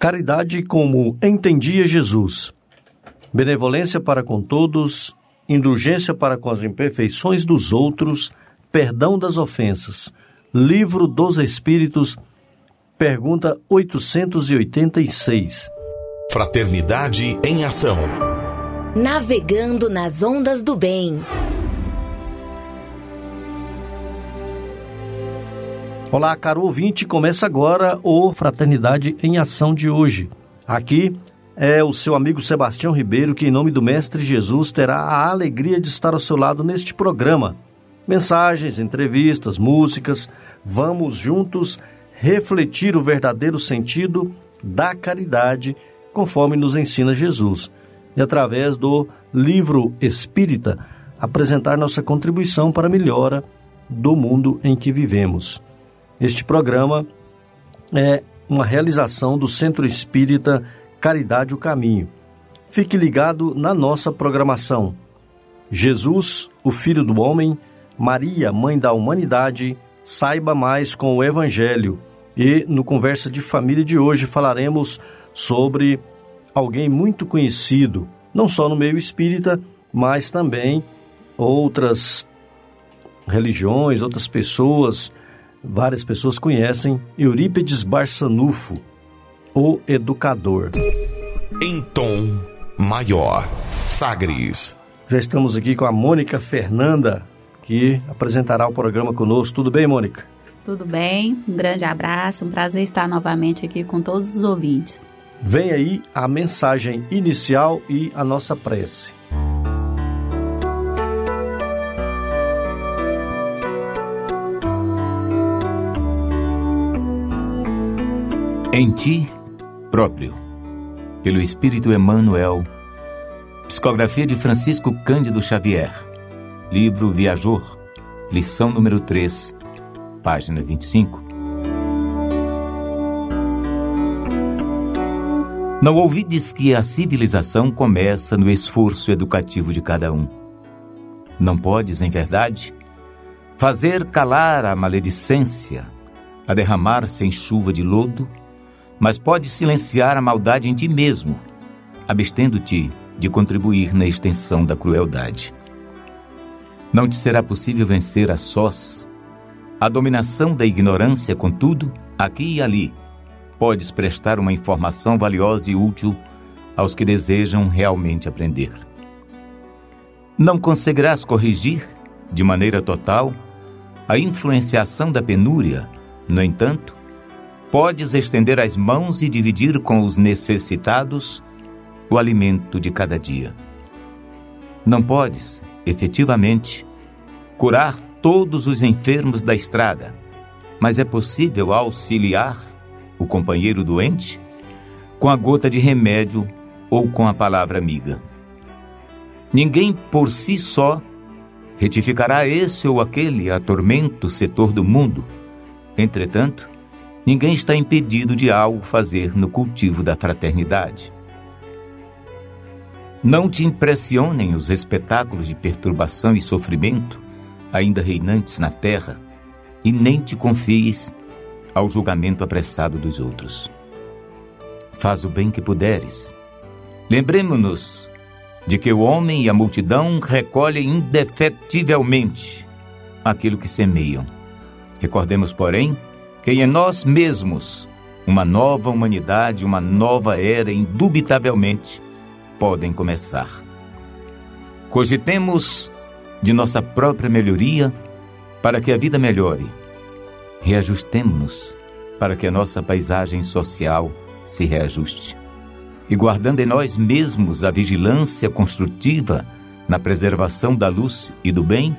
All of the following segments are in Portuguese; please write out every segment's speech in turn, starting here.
Caridade como entendia Jesus. Benevolência para com todos, indulgência para com as imperfeições dos outros, perdão das ofensas. Livro dos Espíritos, pergunta 886. Fraternidade em Ação. Navegando nas ondas do bem. Olá, caro ouvinte, começa agora o Fraternidade em Ação de hoje. Aqui é o seu amigo Sebastião Ribeiro que, em nome do Mestre Jesus, terá a alegria de estar ao seu lado neste programa. Mensagens, entrevistas, músicas, vamos juntos refletir o verdadeiro sentido da caridade, conforme nos ensina Jesus, e através do livro Espírita, apresentar nossa contribuição para a melhora do mundo em que vivemos. Este programa é uma realização do Centro Espírita Caridade o Caminho. Fique ligado na nossa programação. Jesus, o Filho do Homem, Maria, Mãe da Humanidade, saiba mais com o Evangelho. E no Conversa de Família de hoje falaremos sobre alguém muito conhecido, não só no meio espírita, mas também outras religiões, outras pessoas Várias pessoas conhecem Eurípides Barçanufo, o educador. Em tom maior, Sagres. Já estamos aqui com a Mônica Fernanda, que apresentará o programa conosco. Tudo bem, Mônica? Tudo bem, um grande abraço, um prazer estar novamente aqui com todos os ouvintes. Vem aí a mensagem inicial e a nossa prece. Em ti próprio, pelo Espírito Emmanuel. Psicografia de Francisco Cândido Xavier. Livro Viajor. Lição número 3, página 25. Não ouvides que a civilização começa no esforço educativo de cada um. Não podes, em verdade, fazer calar a maledicência, a derramar-se em chuva de lodo mas pode silenciar a maldade em ti mesmo, abstendo-te de contribuir na extensão da crueldade. Não te será possível vencer a sós a dominação da ignorância, contudo, aqui e ali, podes prestar uma informação valiosa e útil aos que desejam realmente aprender. Não conseguirás corrigir, de maneira total, a influenciação da penúria, no entanto, podes estender as mãos e dividir com os necessitados o alimento de cada dia. Não podes, efetivamente, curar todos os enfermos da estrada, mas é possível auxiliar o companheiro doente com a gota de remédio ou com a palavra amiga. Ninguém por si só retificará esse ou aquele atormento setor do mundo. Entretanto, ninguém está impedido de algo fazer no cultivo da fraternidade. Não te impressionem os espetáculos de perturbação e sofrimento ainda reinantes na terra, e nem te confies ao julgamento apressado dos outros. Faz o bem que puderes. Lembremos-nos de que o homem e a multidão recolhem indefectivelmente aquilo que semeiam. Recordemos, porém, que em nós mesmos uma nova humanidade, uma nova era, indubitavelmente, podem começar. Cogitemos de nossa própria melhoria para que a vida melhore. Reajustemos-nos para que a nossa paisagem social se reajuste. E guardando em nós mesmos a vigilância construtiva na preservação da luz e do bem,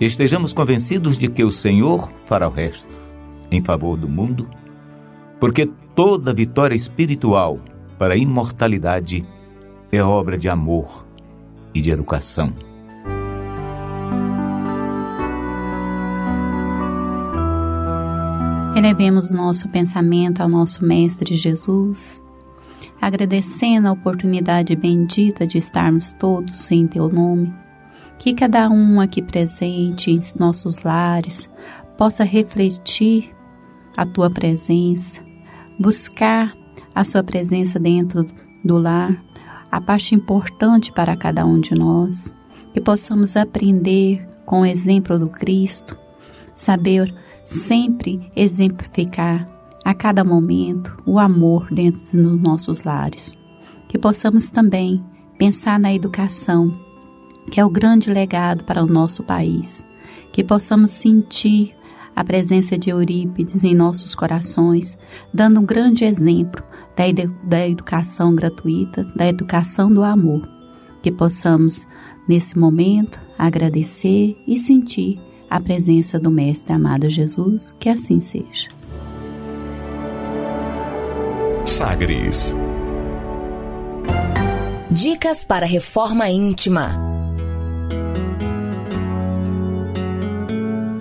estejamos convencidos de que o Senhor fará o resto em favor do mundo, porque toda vitória espiritual para a imortalidade é obra de amor e de educação. Elevemos nosso pensamento ao nosso Mestre Jesus, agradecendo a oportunidade bendita de estarmos todos em Teu nome. Que cada um aqui presente em nossos lares possa refletir a tua presença, buscar a sua presença dentro do lar, a parte importante para cada um de nós, que possamos aprender com o exemplo do Cristo, saber sempre exemplificar a cada momento o amor dentro dos nossos lares. Que possamos também pensar na educação, que é o grande legado para o nosso país. Que possamos sentir a presença de Eurípides em nossos corações, dando um grande exemplo da, edu da educação gratuita, da educação do amor. Que possamos, nesse momento, agradecer e sentir a presença do Mestre amado Jesus, que assim seja. Sagres. Dicas para reforma íntima.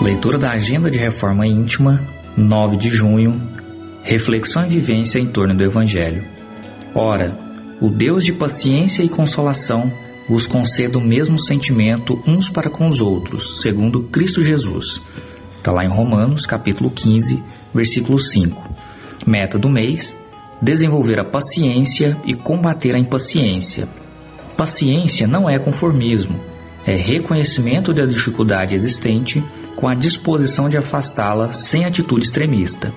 Leitura da Agenda de Reforma Íntima, 9 de junho. Reflexão e vivência em torno do Evangelho. Ora, o Deus de paciência e consolação vos conceda o mesmo sentimento uns para com os outros, segundo Cristo Jesus. Está lá em Romanos, capítulo 15, versículo 5. Meta do mês: desenvolver a paciência e combater a impaciência. Paciência não é conformismo, é reconhecimento da dificuldade existente com a disposição de afastá-la sem atitude extremista,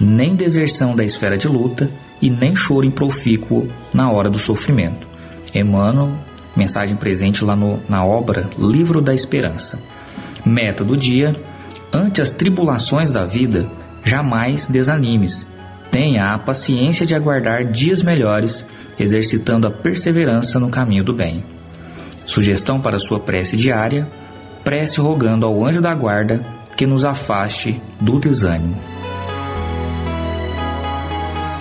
nem deserção da esfera de luta e nem choro improfícuo na hora do sofrimento. Emmanuel Mensagem presente lá no, na obra Livro da Esperança. Meta do dia: ante as tribulações da vida, jamais desanimes. Tenha a paciência de aguardar dias melhores, exercitando a perseverança no caminho do bem. Sugestão para sua prece diária: prece rogando ao anjo da guarda que nos afaste do desânimo.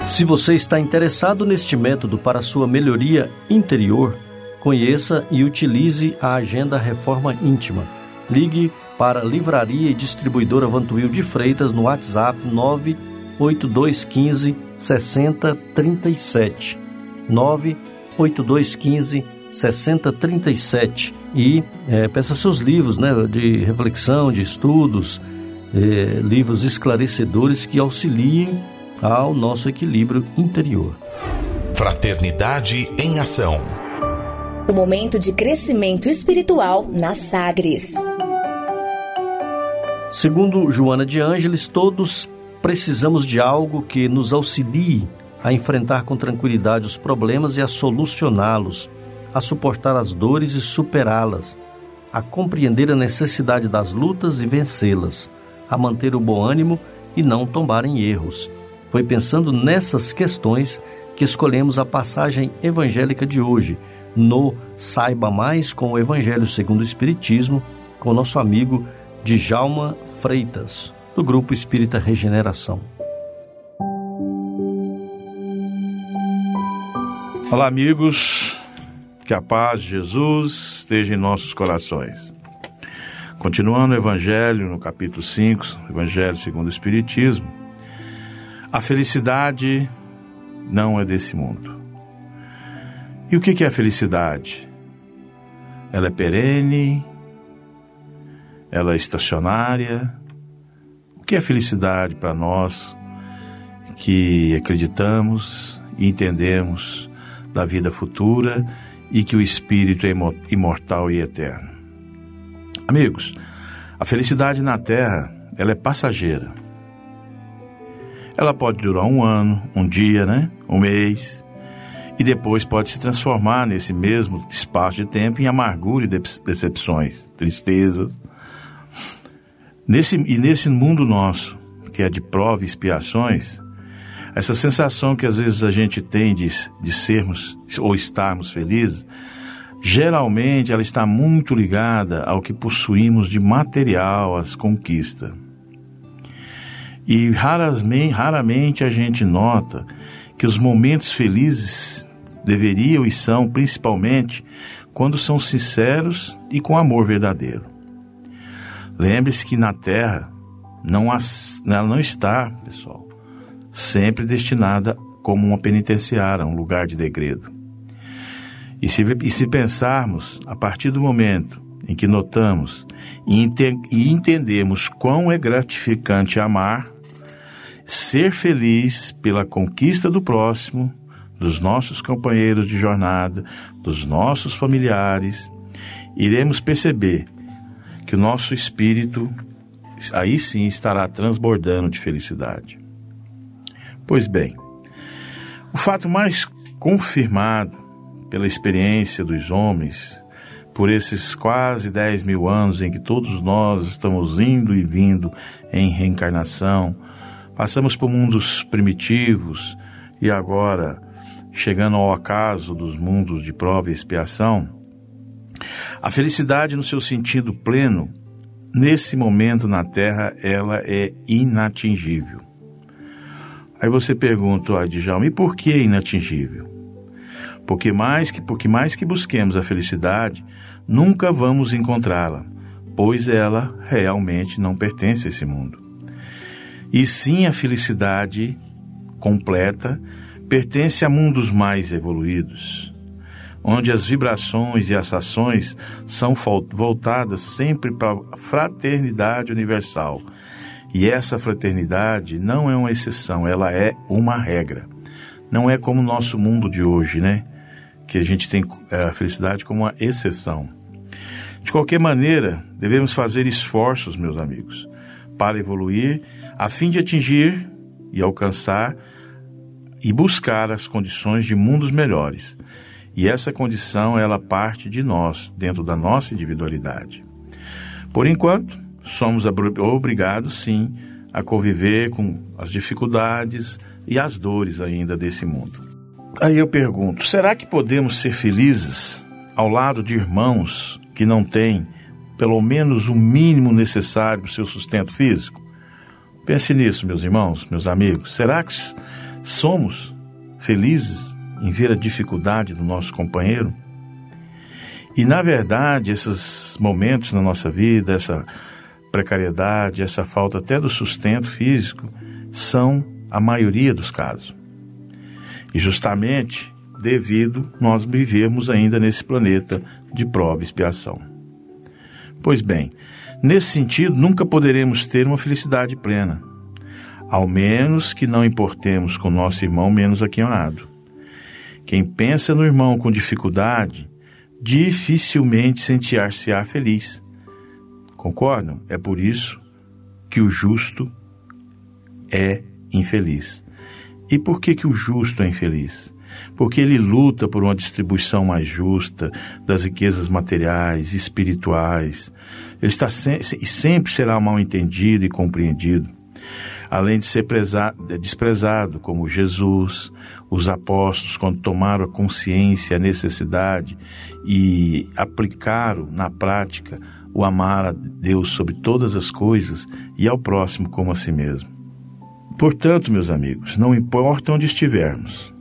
Se você está interessado neste método para sua melhoria interior, Conheça e utilize a Agenda Reforma Íntima. Ligue para Livraria e Distribuidora Vantuil de Freitas no WhatsApp 98215 6037. 98215 6037 e é, peça seus livros né, de reflexão, de estudos, é, livros esclarecedores que auxiliem ao nosso equilíbrio interior. Fraternidade em Ação o momento de crescimento espiritual na Sagres. Segundo Joana de Ângeles, todos precisamos de algo que nos auxilie a enfrentar com tranquilidade os problemas e a solucioná-los, a suportar as dores e superá-las, a compreender a necessidade das lutas e vencê-las, a manter o bom ânimo e não tombar em erros. Foi pensando nessas questões que escolhemos a passagem evangélica de hoje no Saiba Mais com o Evangelho segundo o Espiritismo, com nosso amigo Djalma Freitas, do Grupo Espírita Regeneração. Olá, amigos, que a paz de Jesus esteja em nossos corações. Continuando o Evangelho, no capítulo 5, Evangelho segundo o Espiritismo, a felicidade não é desse mundo. E o que é a felicidade? Ela é perene? Ela é estacionária? O que é felicidade para nós que acreditamos e entendemos da vida futura e que o espírito é imortal e eterno? Amigos, a felicidade na Terra, ela é passageira. Ela pode durar um ano, um dia, né? Um mês, e depois pode se transformar nesse mesmo espaço de tempo em amargura e decepções, tristezas. Nesse, e nesse mundo nosso, que é de prova e expiações, essa sensação que às vezes a gente tem de, de sermos ou estarmos felizes, geralmente ela está muito ligada ao que possuímos de material, às conquistas. E raramente, raramente a gente nota que os momentos felizes deveriam e são principalmente quando são sinceros e com amor verdadeiro. Lembre-se que na terra não, ela não está, pessoal, sempre destinada como uma penitenciária, um lugar de degredo. E se, e se pensarmos, a partir do momento em que notamos e, ente, e entendemos quão é gratificante amar, ser feliz pela conquista do próximo, dos nossos companheiros de jornada, dos nossos familiares, iremos perceber que o nosso espírito aí sim estará transbordando de felicidade. Pois bem, o fato mais confirmado pela experiência dos homens, por esses quase 10 mil anos em que todos nós estamos indo e vindo em reencarnação, passamos por mundos primitivos e agora chegando ao acaso dos mundos de prova e expiação, a felicidade no seu sentido pleno, nesse momento na Terra, ela é inatingível. Aí você pergunta, ah, Djalma, e por que inatingível? Porque mais que porque mais que busquemos a felicidade, nunca vamos encontrá-la, pois ela realmente não pertence a esse mundo. E sim a felicidade completa pertence a mundos mais evoluídos, onde as vibrações e as ações são voltadas sempre para a fraternidade universal. E essa fraternidade não é uma exceção, ela é uma regra. Não é como o nosso mundo de hoje, né? Que a gente tem é, a felicidade como uma exceção. De qualquer maneira, devemos fazer esforços, meus amigos, para evoluir, a fim de atingir e alcançar e buscar as condições de mundos melhores. E essa condição, ela parte de nós, dentro da nossa individualidade. Por enquanto, somos obrigados, sim, a conviver com as dificuldades e as dores ainda desse mundo. Aí eu pergunto: será que podemos ser felizes ao lado de irmãos que não têm pelo menos o mínimo necessário para o seu sustento físico? Pense nisso, meus irmãos, meus amigos. Será que somos felizes em ver a dificuldade do nosso companheiro? E, na verdade, esses momentos na nossa vida, essa precariedade, essa falta até do sustento físico, são a maioria dos casos. E justamente devido nós vivermos ainda nesse planeta de prova e expiação. Pois bem, nesse sentido, nunca poderemos ter uma felicidade plena ao menos que não importemos com nosso irmão menos aquinhoado. Quem pensa no irmão com dificuldade, dificilmente sentir-se-á feliz. Concordam? É por isso que o justo é infeliz. E por que, que o justo é infeliz? Porque ele luta por uma distribuição mais justa das riquezas materiais, espirituais. Ele está se e sempre será mal entendido e compreendido além de ser desprezado, como Jesus, os apóstolos, quando tomaram a consciência, a necessidade e aplicaram na prática o amar a Deus sobre todas as coisas e ao próximo como a si mesmo. Portanto, meus amigos, não importa onde estivermos,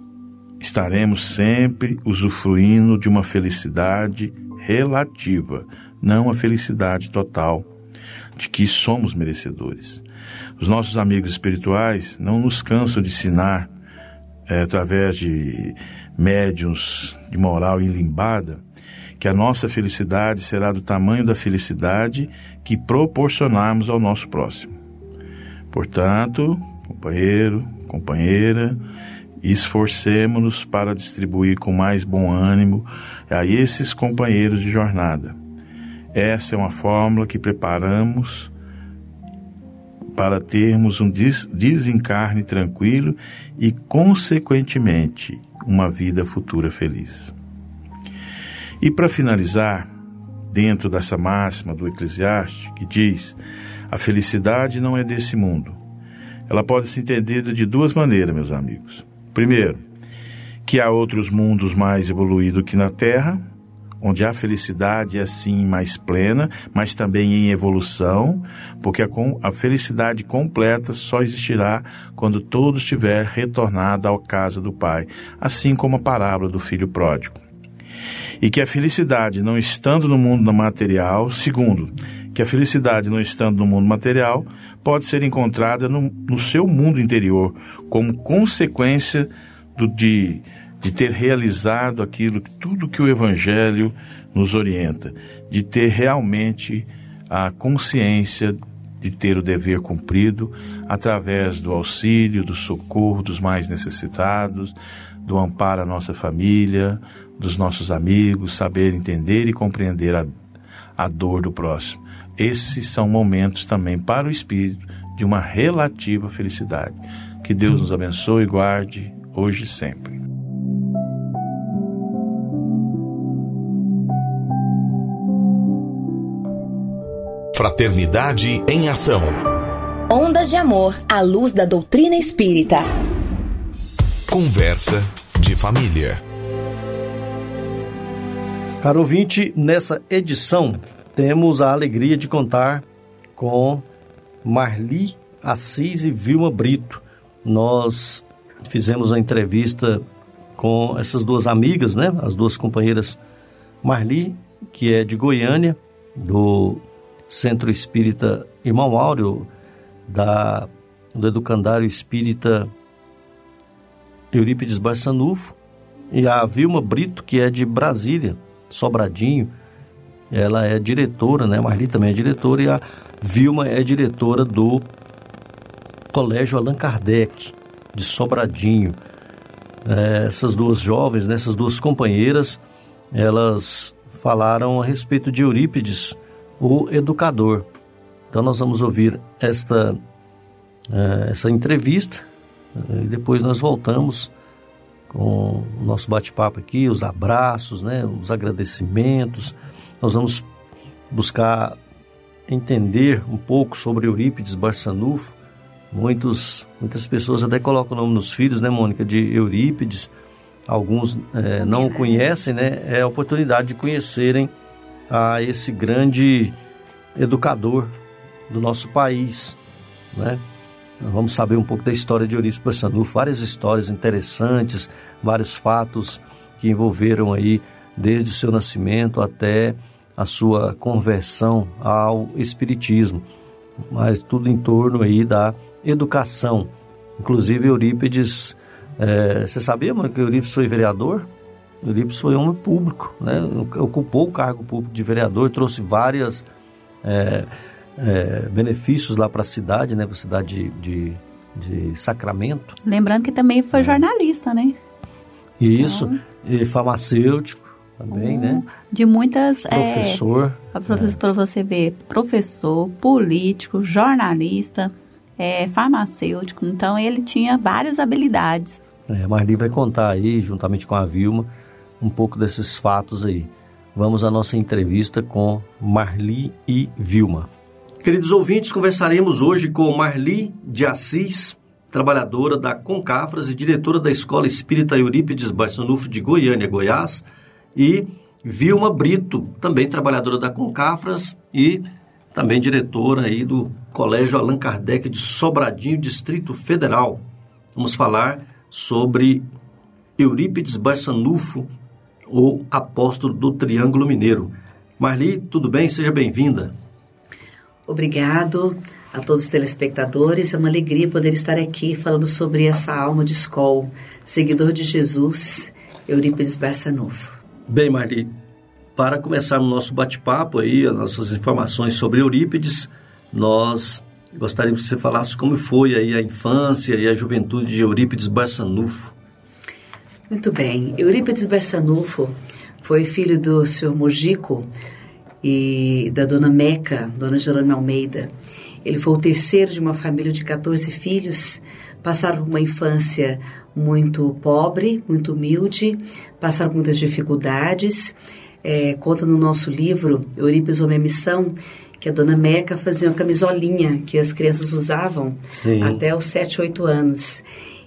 estaremos sempre usufruindo de uma felicidade relativa, não a felicidade total de que somos merecedores. Os nossos amigos espirituais não nos cansam de ensinar, é, através de médiums de moral ilimbada, que a nossa felicidade será do tamanho da felicidade que proporcionarmos ao nosso próximo. Portanto, companheiro, companheira, esforcemos-nos para distribuir com mais bom ânimo a esses companheiros de jornada. Essa é uma fórmula que preparamos para termos um desencarne tranquilo e, consequentemente, uma vida futura feliz. E para finalizar, dentro dessa máxima do Eclesiastes, que diz: a felicidade não é desse mundo. Ela pode ser entendida de duas maneiras, meus amigos. Primeiro, que há outros mundos mais evoluídos que na Terra, onde a felicidade é sim mais plena, mas também em evolução, porque a, felicidade completa só existirá quando todo estiver retornado à casa do Pai, assim como a parábola do filho pródigo. E que a felicidade não estando no mundo material, segundo, que a felicidade não estando no mundo material, pode ser encontrada no, no seu mundo interior, como consequência do, de, de ter realizado aquilo, tudo que o Evangelho nos orienta, de ter realmente a consciência de ter o dever cumprido através do auxílio, do socorro dos mais necessitados, do amparo à nossa família, dos nossos amigos, saber entender e compreender a, a dor do próximo. Esses são momentos também para o espírito de uma relativa felicidade. Que Deus nos abençoe e guarde hoje e sempre. Fraternidade em Ação. Ondas de Amor à luz da doutrina espírita. Conversa de família. Caro ouvinte, nessa edição temos a alegria de contar com Marli Assis e Vilma Brito. Nós fizemos a entrevista com essas duas amigas, né? As duas companheiras Marli, que é de Goiânia, do Centro Espírita Irmão Áureo, da, do Educandário Espírita Eurípides Barçanufo, e a Vilma Brito, que é de Brasília, Sobradinho. Ela é diretora, né? Marli também é diretora, e a Vilma é diretora do Colégio Allan Kardec, de Sobradinho. É, essas duas jovens, né, essas duas companheiras, elas falaram a respeito de Eurípides, o educador. Então nós vamos ouvir esta, é, essa entrevista e depois nós voltamos com o nosso bate-papo aqui, os abraços, né, os agradecimentos. Nós vamos buscar entender um pouco sobre Eurípides Barçanufo. Muitos, muitas pessoas até colocam o nome nos filhos, né, Mônica, de Eurípides. Alguns é, não o conhecem, né? É a oportunidade de conhecerem a esse grande educador do nosso país, né? Vamos saber um pouco da história de Eurípides Barçanufo, várias histórias interessantes, vários fatos que envolveram aí desde seu nascimento até a sua conversão ao espiritismo, mas tudo em torno aí da educação. Inclusive Eurípides, é, você sabia mano, que Eurípides foi vereador? Eurípides foi homem público, né? ocupou o cargo público de vereador, trouxe várias é, é, benefícios lá para a cidade, né? Para a cidade de, de, de, Sacramento. Lembrando que também foi é. jornalista, né? Isso, então... e farmacêutico também, né? De muitas... É, professor. É, para você ver, professor, político, jornalista, é, farmacêutico. Então, ele tinha várias habilidades. É, Marli vai contar aí, juntamente com a Vilma, um pouco desses fatos aí. Vamos à nossa entrevista com Marli e Vilma. Queridos ouvintes, conversaremos hoje com Marli de Assis, trabalhadora da Concafras e diretora da Escola Espírita Eurípides Barçanufo de Goiânia, Goiás, e Vilma Brito, também trabalhadora da Concafras e também diretora aí do Colégio Allan Kardec de Sobradinho, Distrito Federal. Vamos falar sobre Eurípides Barçanufo, o apóstolo do Triângulo Mineiro. Marli, tudo bem? Seja bem-vinda. Obrigado a todos os telespectadores. É uma alegria poder estar aqui falando sobre essa alma de escola, seguidor de Jesus, Eurípides Barçanufo. Bem, Marli, para começarmos o nosso bate-papo aí, as nossas informações sobre Eurípides, nós gostaríamos que você falasse como foi aí a infância e a juventude de Eurípides Barçanufo. Muito bem. Eurípides Barçanufo foi filho do senhor Mojico, e da dona Meca, dona Jerônimo Almeida. Ele foi o terceiro de uma família de 14 filhos, passaram por uma infância muito pobre, muito humilde, passaram por muitas dificuldades. É, conta no nosso livro, Eurípides Homem Missão, que a dona Meca fazia uma camisolinha que as crianças usavam Sim. até os 7, 8 anos.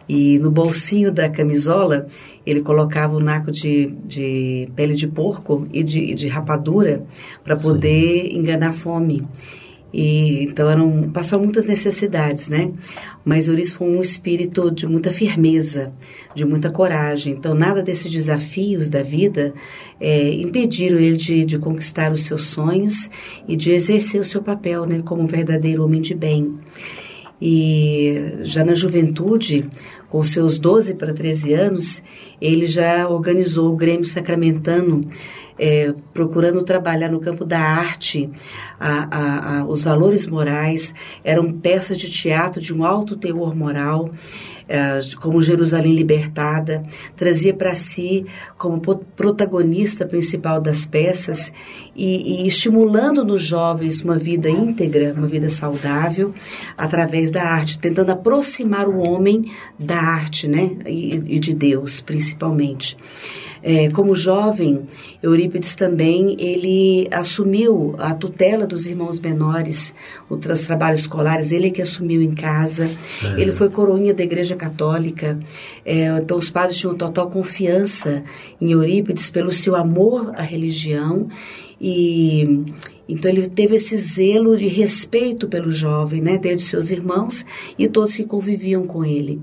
E no bolsinho da camisola, ele colocava o naco de, de pele de porco e de, de rapadura para poder Sim. enganar a fome. E, então eram passaram muitas necessidades, né? Mas Uris foi um espírito de muita firmeza, de muita coragem. Então nada desses desafios da vida é, impediram ele de, de, conquistar os seus sonhos e de exercer o seu papel, né? Como um verdadeiro homem de bem. E já na juventude, com seus 12 para 13 anos, ele já organizou o Grêmio Sacramentano, é, procurando trabalhar no campo da arte, a, a, a, os valores morais, eram peças de teatro de um alto teor moral, como Jerusalém Libertada, trazia para si como protagonista principal das peças e, e, estimulando nos jovens uma vida íntegra, uma vida saudável, através da arte, tentando aproximar o homem da arte, né, e, e de Deus, principalmente. É, como jovem, Eurípides também ele assumiu a tutela dos irmãos menores, os trabalhos escolares, ele que assumiu em casa. É. Ele foi coroinha da Igreja Católica. É, então os padres tinham total confiança em Eurípides pelo seu amor à religião e então ele teve esse zelo de respeito pelo jovem, né, desde seus irmãos e todos que conviviam com ele.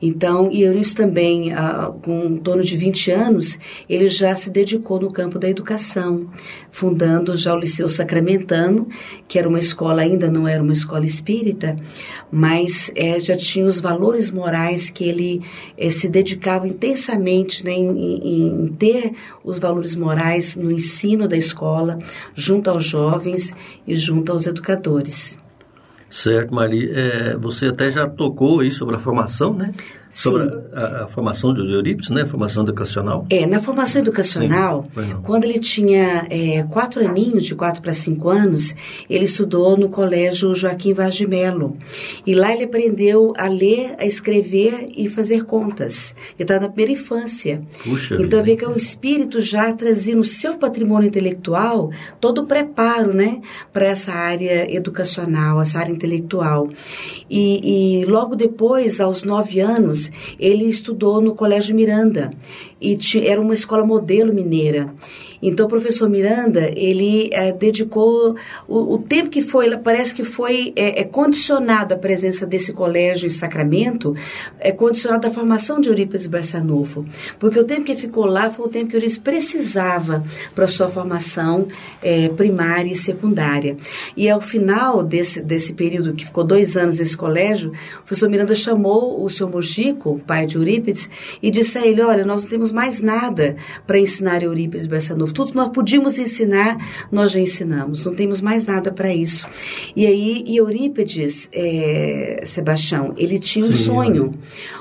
Então, e também, ah, com em torno de 20 anos, ele já se dedicou no campo da educação, fundando já o Liceu Sacramentano, que era uma escola, ainda não era uma escola espírita, mas é, já tinha os valores morais que ele é, se dedicava intensamente né, em, em, em ter os valores morais no ensino da escola, junto aos jovens e junto aos educadores. Certo, Mari. É, você até já tocou aí sobre a formação, né? Sobre a, a, formação de Eurípides, né? A formação educacional. É, na formação educacional, quando ele tinha é, quatro aninhos, de quatro para cinco anos, ele estudou no colégio Joaquim Vaz de Melo. E lá ele aprendeu a ler, a escrever e fazer contas. Ele estava na primeira infância. Puxa então, vê que é um espírito já trazia no seu patrimônio intelectual todo o preparo, né? Para essa área educacional, essa área intelectual. E, e logo depois, aos nove anos, ele estudou no Colégio Miranda e era uma escola modelo mineira. Então, o professor Miranda, ele é, dedicou o, o, tempo que foi, parece que foi é, é, condicionado a presença desse colégio em Sacramento, é condicionado à formação de Eurípides Barçanufo, porque o tempo que ficou lá foi o tempo que Eurípides precisava para sua formação é, primária e secundária. E ao final desse, desse período, que ficou dois anos nesse colégio, o professor Miranda chamou o senhor Mojico, pai de Eurípides, e disse a ele, olha, nós não temos mais nada para ensinar Eurípides Barçanufo, tudo que nós podíamos ensinar, nós já ensinamos, não temos mais nada para isso. E aí, Eurípides, é, Sebastião, ele tinha um Sim, sonho,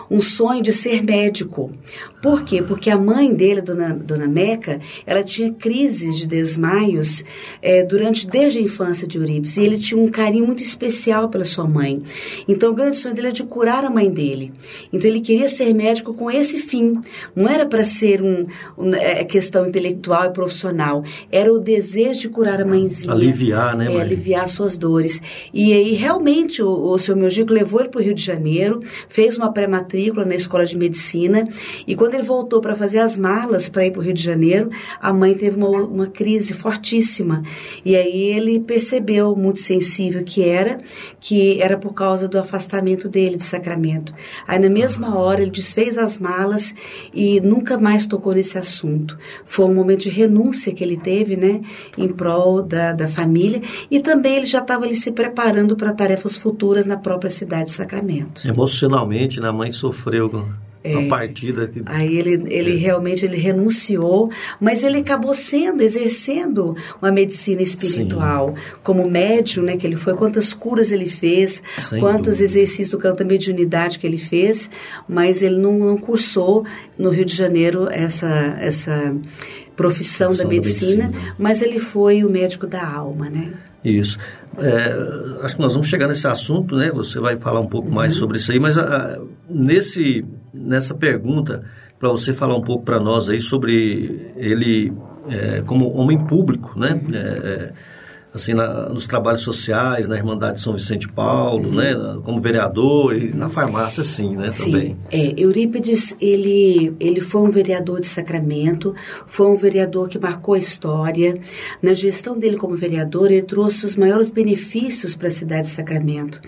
um sonho de ser médico. Por quê? Porque a mãe dele, Dona, Dona Meca, ela tinha crises de desmaios é, durante, desde a infância de Eurípides, e ele tinha um carinho muito especial pela sua mãe. Então, o grande sonho dele era de curar a mãe dele. Então, ele queria ser médico com esse fim. Não era para ser um, um é, questão intelectual e profissional. Era o desejo de curar a mãezinha. Aliviar, né, é, Aliviar suas dores. E aí, realmente, o, o seu Melgico levou ele para o Rio de Janeiro, fez uma pré-matrícula na escola de medicina, e quando ele voltou para fazer as malas para ir para o Rio de Janeiro, a mãe teve uma, uma crise fortíssima. E aí ele percebeu, muito sensível que era, que era por causa do afastamento dele de Sacramento. Aí, na mesma hora, ele desfez as malas e nunca mais tocou nesse assunto. Foi um momento de renúncia que ele teve, né, em prol da, da família, e também ele já estava ali se preparando para tarefas futuras na própria cidade de Sacramento. Emocionalmente, né, a mãe sofreu é, a partida. Que... Aí ele, ele é. realmente ele renunciou, mas ele acabou sendo, exercendo uma medicina espiritual. Sim. Como médium, né, que ele foi, quantas curas ele fez, Sem quantos dúvida. exercícios do campo da mediunidade que ele fez, mas ele não, não cursou no Rio de Janeiro essa, essa profissão, profissão da, medicina, da, medicina, mas ele foi o médico da alma, né? Isso. É, acho que nós vamos chegar nesse assunto, né? Você vai falar um pouco uhum. mais sobre isso aí, mas a, a, nesse, nessa pergunta, para você falar um pouco para nós aí sobre ele é, como homem público, né? É, é assim, na, nos trabalhos sociais, na Irmandade São Vicente Paulo, né? Como vereador e na farmácia, sim, né? Sim. Também. É, Eurípides, ele, ele foi um vereador de Sacramento, foi um vereador que marcou a história. Na gestão dele como vereador, ele trouxe os maiores benefícios para a cidade de Sacramento.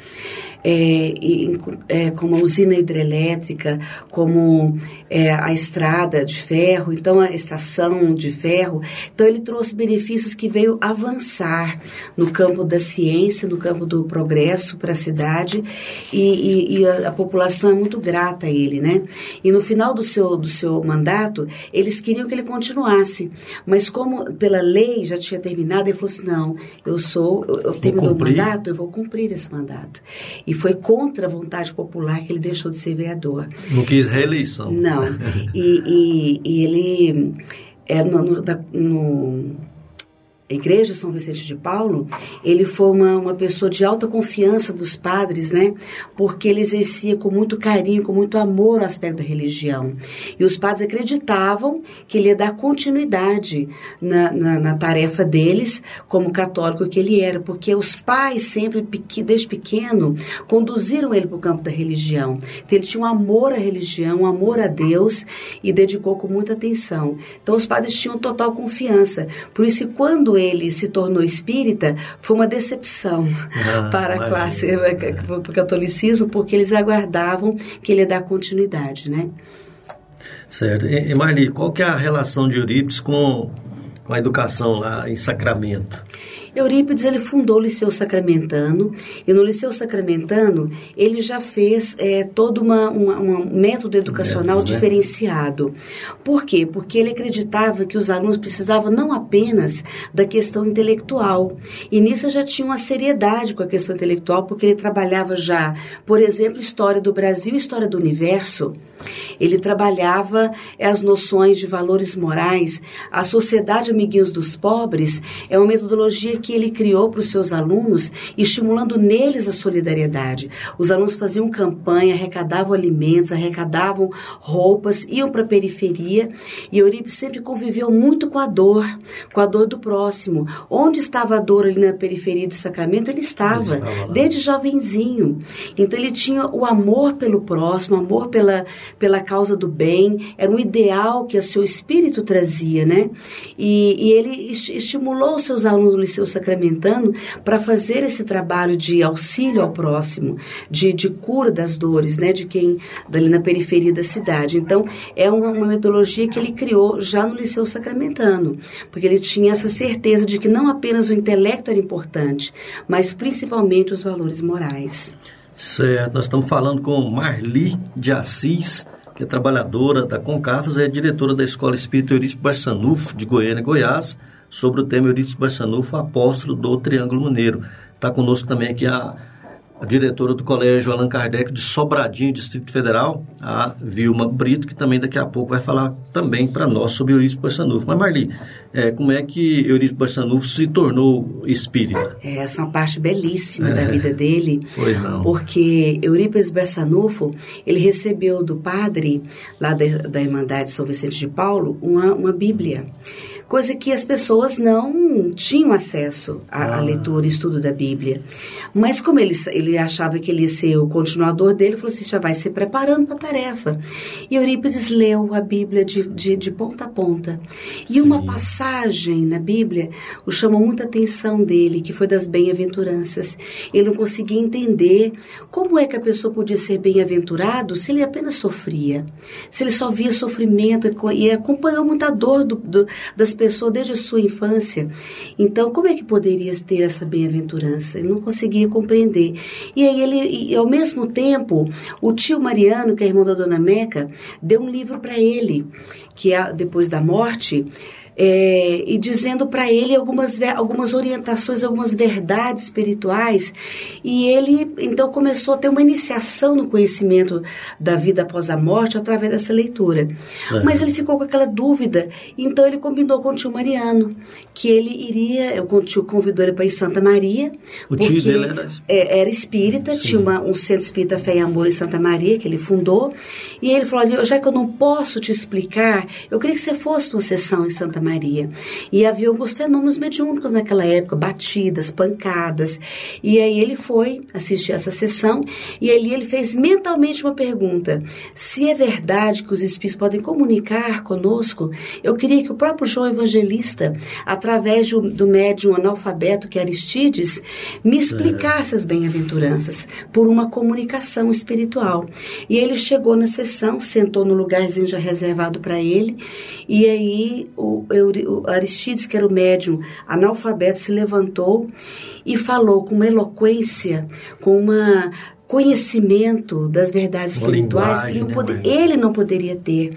É, e, é, como a usina hidrelétrica, como é, a estrada de ferro, então a estação de ferro. Então ele trouxe benefícios que veio avançar no campo da ciência, no campo do progresso para a cidade e, e, e a, a, população é muito grata a ele, né? E no final do seu, do seu mandato, eles queriam que ele continuasse, mas como pela lei já tinha terminado, ele falou assim, não, eu sou, eu, eu terminou o mandato, eu vou cumprir esse mandato. E foi contra a vontade popular que ele deixou de ser vereador. Não quis reeleição. Não. E, e, e ele, é, no, no, no igreja São Vicente de Paulo, ele foi uma, uma pessoa de alta confiança dos padres, né? Porque ele exercia com muito carinho, com muito amor o aspecto da religião. E os padres acreditavam que ele ia dar continuidade na, na, na tarefa deles, como católico que ele era, porque os pais sempre, desde pequeno, conduziram ele para o campo da religião. Então, ele tinha um amor à religião, um amor a Deus e dedicou com muita atenção. Então, os padres tinham total confiança. Por isso, quando ele se tornou espírita, foi uma decepção ah, para a classe, eh, para o catolicismo, porque eles aguardavam que ele ia dar continuidade, né? Certo. E, Marli, qual que é a relação de Eurípides com, com a educação lá em Sacramento? Eurípides ele fundou o Liceu Sacramentano e no Liceu Sacramentano ele já fez é, todo uma, uma, um método educacional Métodos, né? diferenciado. Por quê? Porque ele acreditava que os alunos precisavam não apenas da questão intelectual e nisso já tinha uma seriedade com a questão intelectual porque ele trabalhava já, por exemplo, história do Brasil, história do universo. Ele trabalhava as noções de valores morais. A Sociedade Amiguinhos dos Pobres é uma metodologia que ele criou para os seus alunos, estimulando neles a solidariedade. Os alunos faziam campanha, arrecadavam alimentos, arrecadavam roupas, iam para a periferia e Eurípides sempre conviveu muito com a dor, com a dor do próximo. Onde estava a dor ali na periferia do Sacramento, ele estava, ele estava desde jovenzinho. Então ele tinha o amor pelo próximo, amor pela pela causa do bem, era um ideal que o seu espírito trazia, né? E, e ele estimulou seus alunos do Liceu Sacramentano para fazer esse trabalho de auxílio ao próximo, de, de cura das dores, né? De quem, dali na periferia da cidade. Então, é uma, uma metodologia que ele criou já no Liceu Sacramentano, porque ele tinha essa certeza de que não apenas o intelecto era importante, mas principalmente os valores morais. Certo, nós estamos falando com Marli de Assis, que é trabalhadora da Concafos, é diretora da Escola Espírita Eurípides Barçanufo, de Goiânia, Goiás, sobre o tema Eurípides Barçanufo, apóstolo do Triângulo Mineiro. Está conosco também aqui a a diretora do Colégio Allan Kardec de Sobradinho, Distrito Federal, a Vilma Brito, que também daqui a pouco vai falar também para nós sobre Eurípides Barçanufo. Mas Marli, é, como é que Eurípides Barçanufo se tornou espírita? É, essa é uma parte belíssima é, da vida dele, pois não. porque Eurípides Barçanufo, ele recebeu do padre, lá da, da Irmandade São Vicente de Paulo, uma, uma Bíblia coisa que as pessoas não tinham acesso à, ah. leitura e estudo da Bíblia. Mas como ele, ele achava que ele ia ser o continuador dele, ele falou assim, já vai se preparando para a tarefa. E Eurípides leu a Bíblia de, de, de ponta a ponta. E Sim. uma passagem na Bíblia o chamou muita atenção dele, que foi das bem-aventuranças. Ele não conseguia entender como é que a pessoa podia ser bem-aventurado se ele apenas sofria, se ele só via sofrimento e acompanhou muita dor do, do, das pessoa desde a sua infância. Então, como é que poderia ter essa bem-aventurança? Ele não conseguia compreender. E aí ele, e ao mesmo tempo, o tio Mariano, que é irmão da dona Meca, deu um livro para ele, que é depois da morte, é, e dizendo para ele algumas, algumas orientações, algumas verdades espirituais. E ele então começou a ter uma iniciação no conhecimento da vida após a morte através dessa leitura. É. Mas ele ficou com aquela dúvida, então ele combinou com o tio Mariano que ele iria, o tio convidou ele para ir em Santa Maria, o porque tio dele era, é, era espírita, Sim. tinha uma, um centro espírita Fé e Amor em Santa Maria que ele fundou. E ele falou: já que eu não posso te explicar, eu queria que você fosse uma sessão em Santa Maria Maria. E havia alguns fenômenos mediúnicos naquela época, batidas, pancadas. E aí ele foi assistir essa sessão e ali ele fez mentalmente uma pergunta: se é verdade que os espíritos podem comunicar conosco, eu queria que o próprio João Evangelista, através do, do médium analfabeto que é Aristides, me explicasse as bem-aventuranças por uma comunicação espiritual. E ele chegou na sessão, sentou no lugarzinho já reservado para ele, e aí o, Aristides, que era o médium analfabeto, se levantou e falou com uma eloquência, com uma conhecimento das verdades Uma espirituais que não né, ele não poderia ter.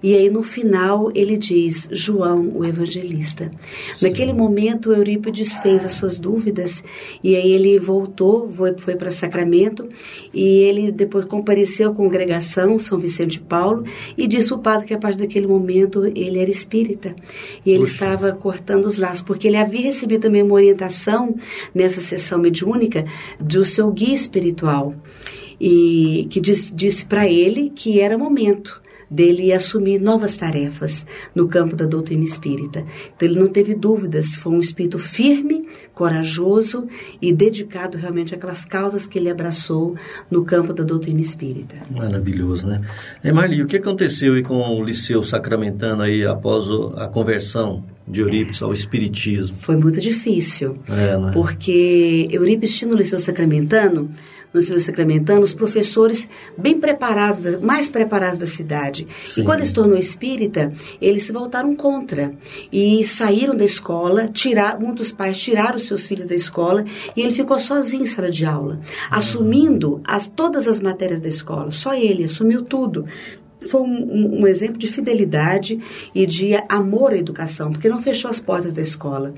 E aí no final ele diz, João, o evangelista. Sim. Naquele momento Eurípides fez as suas dúvidas e aí ele voltou, foi, foi para Sacramento e ele depois compareceu à congregação São Vicente de Paulo e disse ao padre que a partir daquele momento ele era espírita e ele Puxa. estava cortando os laços porque ele havia recebido também uma orientação nessa sessão mediúnica do seu guia espiritual e que disse, disse para ele que era momento dele assumir novas tarefas no campo da doutrina espírita. Então ele não teve dúvidas, foi um espírito firme, corajoso e dedicado realmente àquelas causas que ele abraçou no campo da doutrina espírita. Maravilhoso, né? E Marli, o que aconteceu aí com o Liceu Sacramentano aí após a conversão de Eurípides ao Espiritismo? Foi muito difícil, é, né? porque Eurípides tinha no Liceu Sacramentano no ensino sacramentano, os professores bem preparados, mais preparados da cidade. Sim. E quando ele se tornou espírita, eles se voltaram contra e saíram da escola, tirar, muitos pais tiraram seus filhos da escola e ele ficou sozinho em sala de aula, uhum. assumindo as, todas as matérias da escola. Só ele assumiu tudo foi um, um, exemplo de fidelidade e de amor à educação, porque não fechou as portas da escola.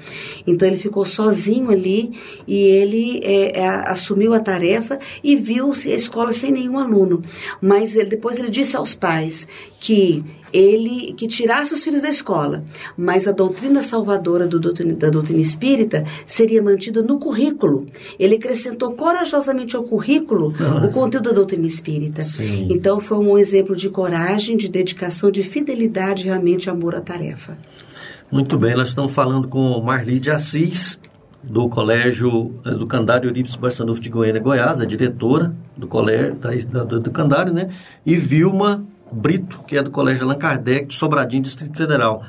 Então ele ficou sozinho ali e ele é, é, assumiu a tarefa e viu a escola sem nenhum aluno. Mas ele, depois ele disse aos pais que ele que tirasse os filhos da escola, mas a doutrina salvadora do doutrina, da doutrina espírita seria mantida no currículo. Ele acrescentou corajosamente ao currículo ah. o conteúdo da doutrina espírita. Sim. Então foi um exemplo de coragem, de dedicação, de fidelidade, realmente amor à tarefa. Muito bem, nós estamos falando com Marli de Assis, do Colégio eh, do Candário Eurípides Barçanufo de Goiânia, Goiás, a diretora do colégio do, do Candário, né? E Vilma Brito, que é do Colégio Allan Kardec, de Sobradinho, Distrito Federal.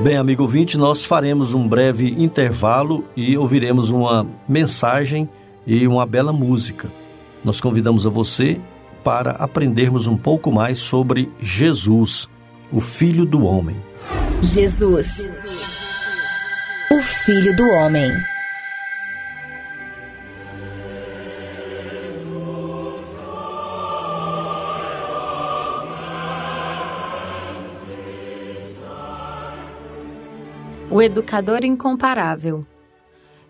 Bem, amigo ouvinte, nós faremos um breve intervalo e ouviremos uma mensagem e uma bela música. Nós convidamos a você para aprendermos um pouco mais sobre Jesus, o Filho do Homem. Jesus, o Filho do Homem. O educador incomparável.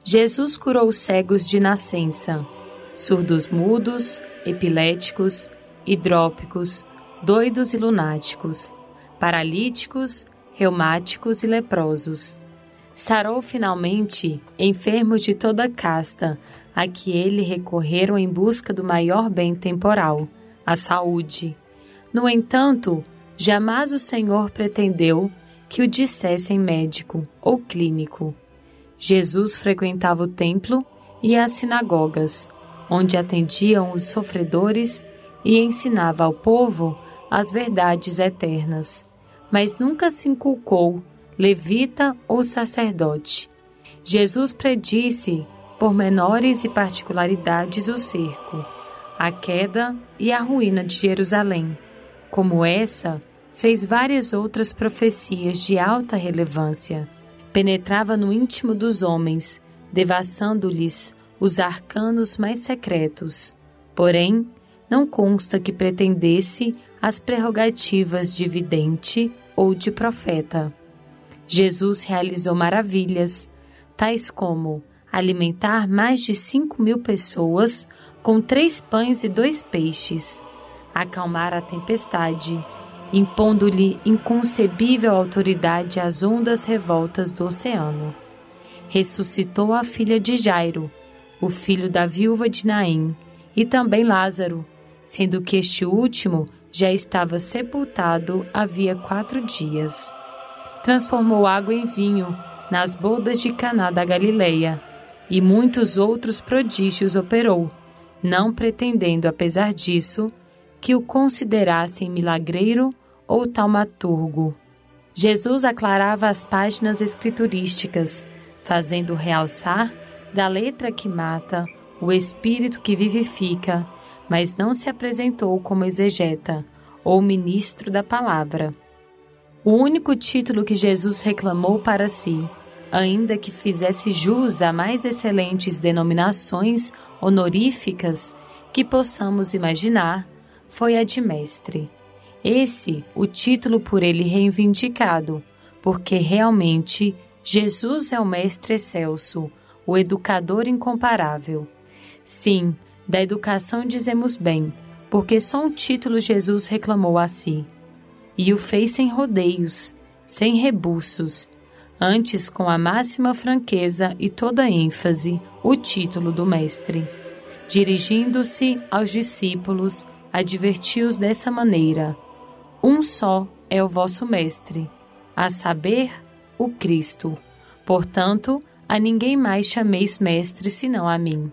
Jesus curou cegos de nascença, surdos mudos, epiléticos, hidrópicos, doidos e lunáticos, paralíticos, reumáticos e leprosos. Sarou finalmente enfermos de toda casta, a que ele recorreram em busca do maior bem temporal, a saúde. No entanto, jamais o Senhor pretendeu que o dissessem médico ou clínico. Jesus frequentava o templo e as sinagogas, onde atendiam os sofredores e ensinava ao povo as verdades eternas, mas nunca se inculcou levita ou sacerdote. Jesus predisse pormenores e particularidades o cerco, a queda e a ruína de Jerusalém, como essa fez várias outras profecias de alta relevância. Penetrava no íntimo dos homens, devassando-lhes os arcanos mais secretos. Porém, não consta que pretendesse as prerrogativas de vidente ou de profeta. Jesus realizou maravilhas, tais como alimentar mais de cinco mil pessoas com três pães e dois peixes, acalmar a tempestade, impondo-lhe inconcebível autoridade às ondas revoltas do oceano. Ressuscitou a filha de Jairo, o filho da viúva de Naim, e também Lázaro, sendo que este último já estava sepultado havia quatro dias. Transformou água em vinho nas bodas de Caná da Galileia, e muitos outros prodígios operou, não pretendendo, apesar disso, que o considerassem milagreiro ou taumaturgo. Jesus aclarava as páginas escriturísticas, fazendo realçar da letra que mata o espírito que vivifica, mas não se apresentou como exegeta ou ministro da palavra. O único título que Jesus reclamou para si, ainda que fizesse jus a mais excelentes denominações honoríficas que possamos imaginar, foi a de mestre. Esse, o título por ele reivindicado, porque realmente Jesus é o mestre excelso, o educador incomparável. Sim, da educação dizemos bem, porque só um título Jesus reclamou a si. E o fez sem rodeios, sem rebuços, antes com a máxima franqueza e toda ênfase, o título do Mestre. Dirigindo-se aos discípulos, advertiu-os dessa maneira: Um só é o vosso Mestre, a saber, o Cristo. Portanto, a ninguém mais chameis Mestre senão a mim.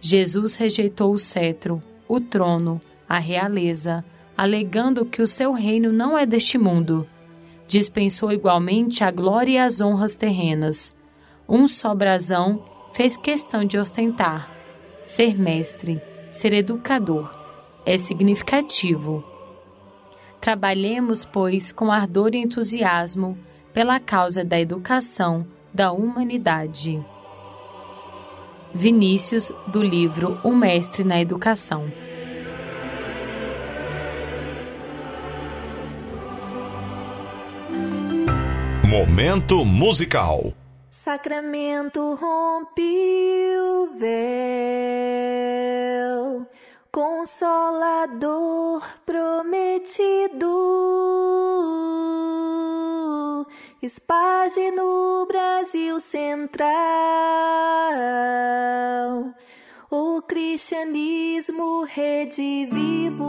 Jesus rejeitou o cetro, o trono, a realeza, alegando que o seu reino não é deste mundo. Dispensou igualmente a glória e as honras terrenas. Um só brasão fez questão de ostentar. Ser mestre, ser educador, é significativo. Trabalhemos, pois, com ardor e entusiasmo pela causa da educação da humanidade. Vinícius, do livro O Mestre na Educação. Momento musical. Sacramento rompe o véu, consolador prometido Espage no Brasil Central o cristianismo redivivo.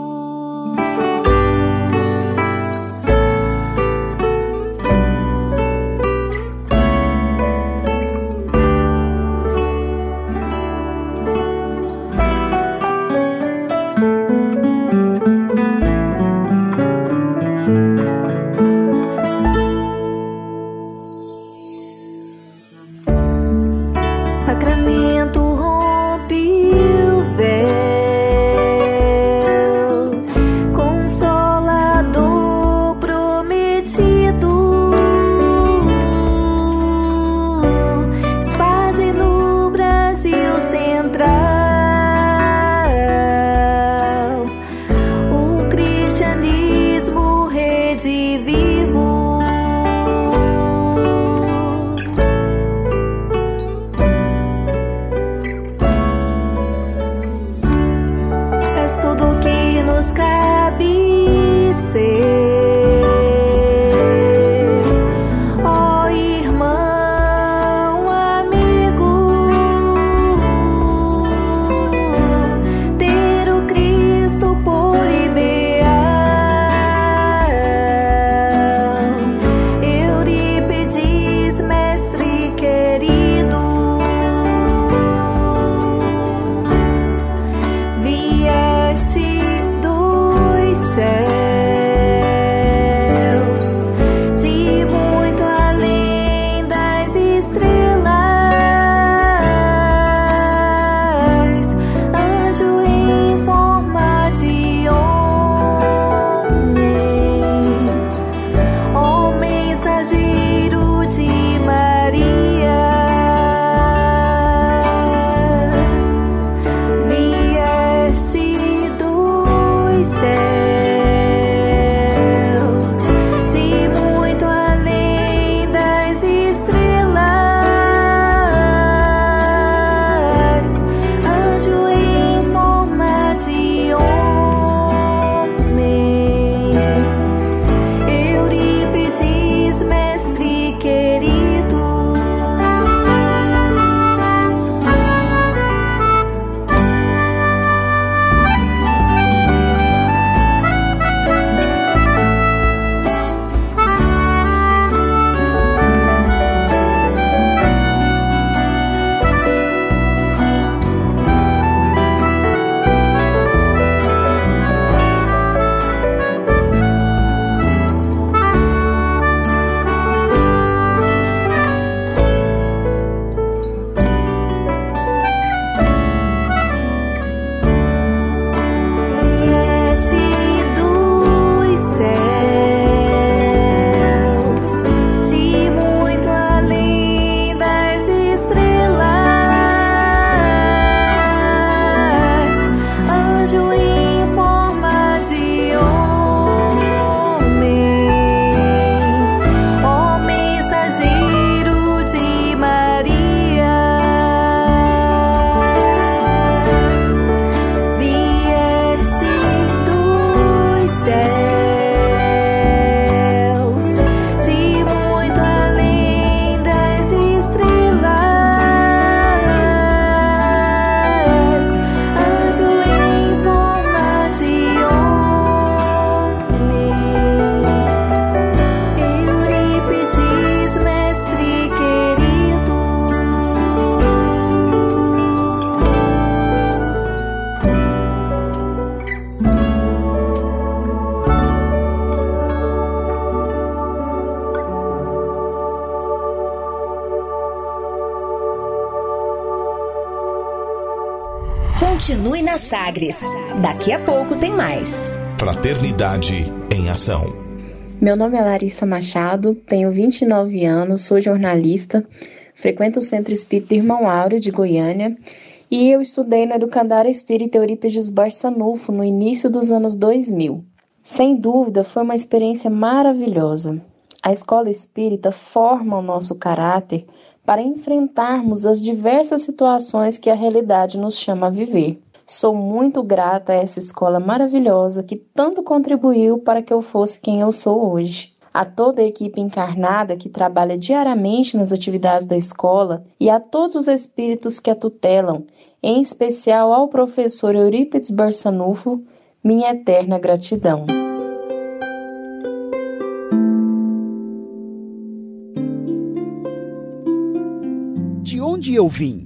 Daqui a pouco tem mais. Fraternidade em Ação. Meu nome é Larissa Machado, tenho 29 anos, sou jornalista, frequento o Centro Espírita Irmão Áureo de Goiânia e eu estudei no Educandário Espírita Eurípides Barçanufo no início dos anos 2000. Sem dúvida, foi uma experiência maravilhosa. A escola espírita forma o nosso caráter para enfrentarmos as diversas situações que a realidade nos chama a viver. Sou muito grata a essa escola maravilhosa que tanto contribuiu para que eu fosse quem eu sou hoje. A toda a equipe encarnada que trabalha diariamente nas atividades da escola e a todos os espíritos que a tutelam, em especial ao professor Eurípides Barçanufo, minha eterna gratidão. De onde eu vim?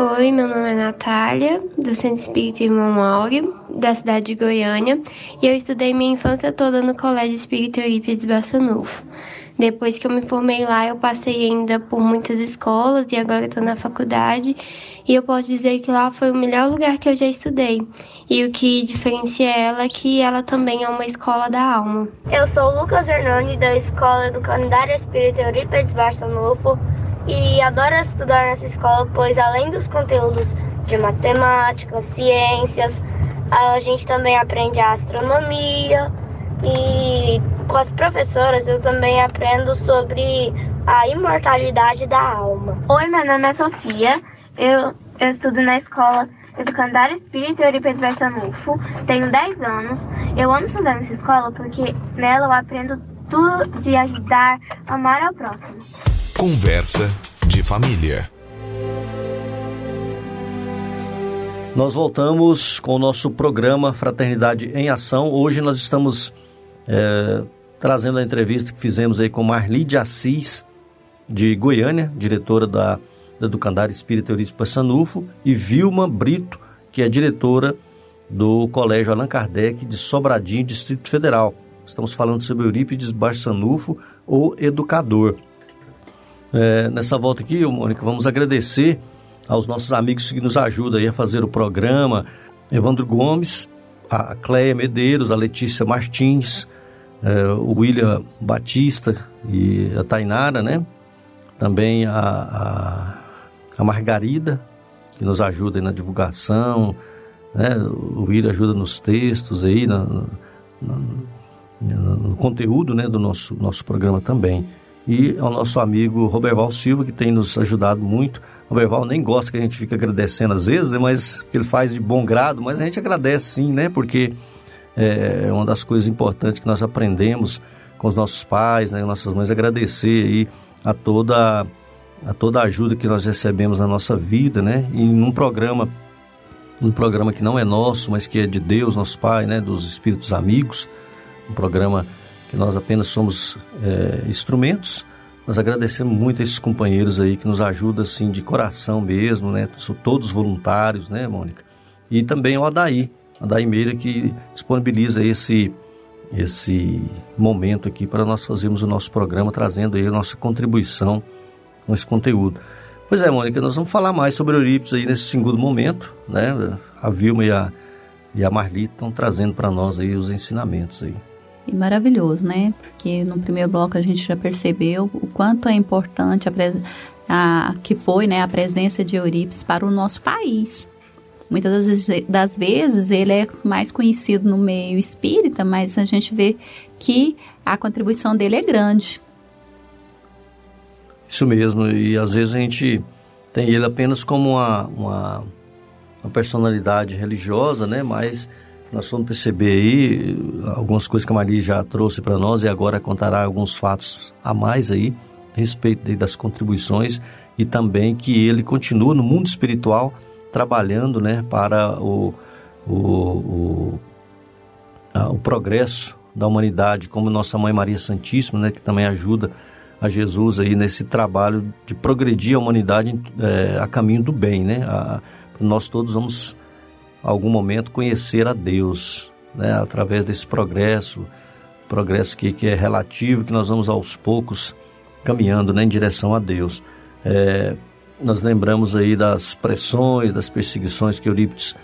Oi, meu nome é Natália, do Centro Espírita Irmão Áureo, da cidade de Goiânia, e eu estudei minha infância toda no Colégio Espírita Eurípides Barçanufo. Depois que eu me formei lá, eu passei ainda por muitas escolas e agora estou na faculdade, e eu posso dizer que lá foi o melhor lugar que eu já estudei. E o que diferencia ela é que ela também é uma escola da alma. Eu sou o Lucas Hernani, da Escola do Calendário Espírita Eurípides Barçanufo, e adoro estudar nessa escola, pois além dos conteúdos de matemática, ciências, a gente também aprende a astronomia e com as professoras eu também aprendo sobre a imortalidade da alma. Oi, meu nome é Sofia, eu, eu estudo na escola Educandário Espírito Euripedes Barçanufo, tenho 10 anos. Eu amo estudar nessa escola porque nela eu aprendo tudo de ajudar, amar ao próximo. Conversa de família. Nós voltamos com o nosso programa Fraternidade em Ação. Hoje nós estamos é, trazendo a entrevista que fizemos aí com Marli de Assis, de Goiânia, diretora da, da Educandário Espírita Eurípides Passanufo, e Vilma Brito, que é diretora do Colégio Allan Kardec de Sobradinho, Distrito Federal. Estamos falando sobre Eurípides Barçanufo, o educador. É, nessa volta aqui, Mônica, vamos agradecer aos nossos amigos que nos ajudam a fazer o programa, Evandro Gomes, a Cleia Medeiros, a Letícia Martins, é, o William Batista e a Tainara, né? Também a, a, a Margarida, que nos ajuda na divulgação, né? O William ajuda nos textos aí, no, no, no conteúdo né, do nosso, nosso programa também e ao nosso amigo Roberval Silva, que tem nos ajudado muito. O Roberval nem gosta que a gente fique agradecendo às vezes, né, mas ele faz de bom grado, mas a gente agradece sim, né? Porque é uma das coisas importantes que nós aprendemos com os nossos pais, né, nossas mães, agradecer aí a toda a toda a ajuda que nós recebemos na nossa vida, né? E num programa um programa que não é nosso, mas que é de Deus, nosso Pai, né, dos espíritos amigos, um programa que nós apenas somos é, instrumentos. Nós agradecemos muito a esses companheiros aí que nos ajudam assim de coração mesmo, né? São todos voluntários, né, Mônica? E também o Adaí, Adaí Meira que disponibiliza esse esse momento aqui para nós fazermos o nosso programa, trazendo aí a nossa contribuição com esse conteúdo. Pois é, Mônica, nós vamos falar mais sobre Eurípides aí nesse segundo momento, né? A Vilma e a, e a Marli estão trazendo para nós aí os ensinamentos aí. E maravilhoso, né? Porque no primeiro bloco a gente já percebeu o quanto é importante a, a que foi né, a presença de Eurípides para o nosso país. Muitas das vezes, das vezes ele é mais conhecido no meio espírita, mas a gente vê que a contribuição dele é grande. Isso mesmo, e às vezes a gente tem ele apenas como uma, uma, uma personalidade religiosa, né? Mas nós vamos perceber aí algumas coisas que a Maria já trouxe para nós e agora contará alguns fatos a mais aí a respeito das contribuições e também que ele continua no mundo espiritual trabalhando né, para o, o, o, a, o progresso da humanidade, como Nossa Mãe Maria Santíssima, né, que também ajuda a Jesus aí nesse trabalho de progredir a humanidade é, a caminho do bem, né? A, nós todos vamos, algum momento, conhecer a Deus, né? Através desse progresso, progresso que, que é relativo, que nós vamos aos poucos caminhando né, em direção a Deus. É, nós lembramos aí das pressões, das perseguições que Eurípides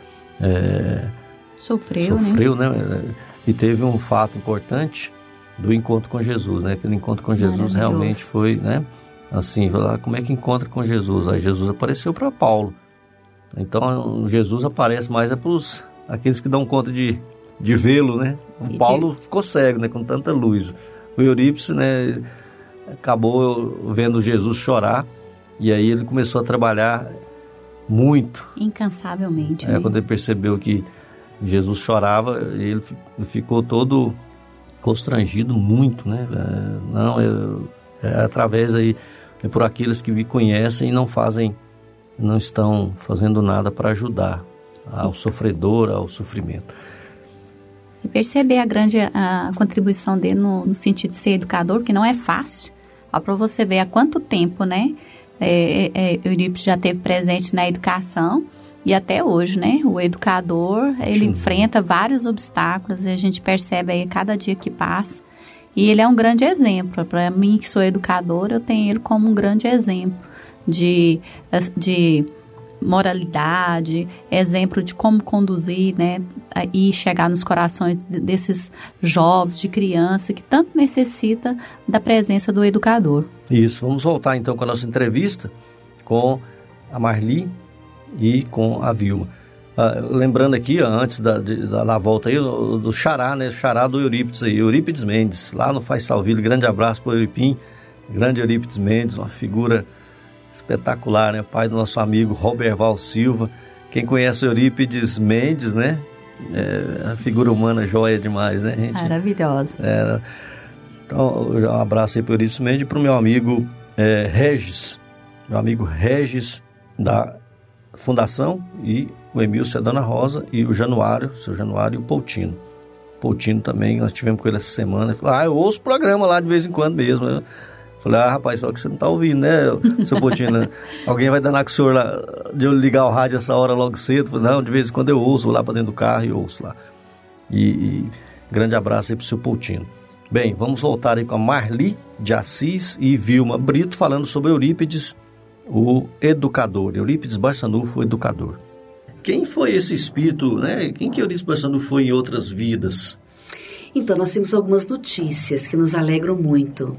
é, sofreu, sofreu né? né? E teve um fato importante do encontro com Jesus, né? Aquele encontro com Jesus realmente foi, né? Assim, lá, como é que encontra com Jesus? Aí Jesus apareceu para Paulo. Então Jesus aparece mais é para os aqueles que dão conta de, de vê-lo, né? O Paulo ficou cego, né? Com tanta luz. O Eurípides, né? Acabou vendo Jesus chorar e aí ele começou a trabalhar muito. Incansavelmente. É, né? quando ele percebeu que Jesus chorava, ele ficou todo constrangido muito, né? É, não, eu, é através aí, é por aqueles que me conhecem e não fazem, não estão fazendo nada para ajudar ao sofredor, ao sofrimento. E perceber a grande a contribuição dele no, no sentido de ser educador, que não é fácil. Para você ver há quanto tempo, né? É, é, Eurípides já teve presente na educação e até hoje, né? O educador, ele Sim. enfrenta vários obstáculos e a gente percebe aí cada dia que passa. E ele é um grande exemplo. Para mim, que sou educadora, eu tenho ele como um grande exemplo de, de moralidade, exemplo de como conduzir, né, e chegar nos corações desses jovens, de criança que tanto necessita da presença do educador. Isso, vamos voltar então com a nossa entrevista com a Marli e com a Vilma. Uh, lembrando aqui, antes da, da, da, volta aí, do, Xará, né? Xará do Eurípides aí, Eurípides Mendes, lá no Faz Salville. Grande abraço para o Euripim, grande Eurípides Mendes, uma figura espetacular, né? Pai do nosso amigo Roberval Silva. Quem conhece o Eurípides Mendes, né? É, a figura humana joia demais, né, gente? Maravilhosa. É, então, um abraço aí para o Eurípides Mendes e para o meu amigo é, Regis, meu amigo Regis da Fundação e o Emílio, a Dona Rosa e o Januário, o seu Januário e o Poutino. Poutino também, nós tivemos com ele essa semana. Ele falou, ah, eu ouço o programa lá de vez em quando mesmo. Eu falei, ah, rapaz, só que você não tá ouvindo, né, seu Poutino? Alguém vai danar com o senhor lá, de eu ligar o rádio essa hora logo cedo? falei, não, de vez em quando eu ouço, vou lá para dentro do carro e ouço lá. E, e grande abraço aí pro seu Poutino. Bem, vamos voltar aí com a Marli de Assis e Vilma Brito falando sobre Eurípides o educador, Eurípides Barçanufo, o educador. Quem foi esse espírito, né? Quem que Eurípides Barçanufo foi em outras vidas? Então, nós temos algumas notícias que nos alegram muito.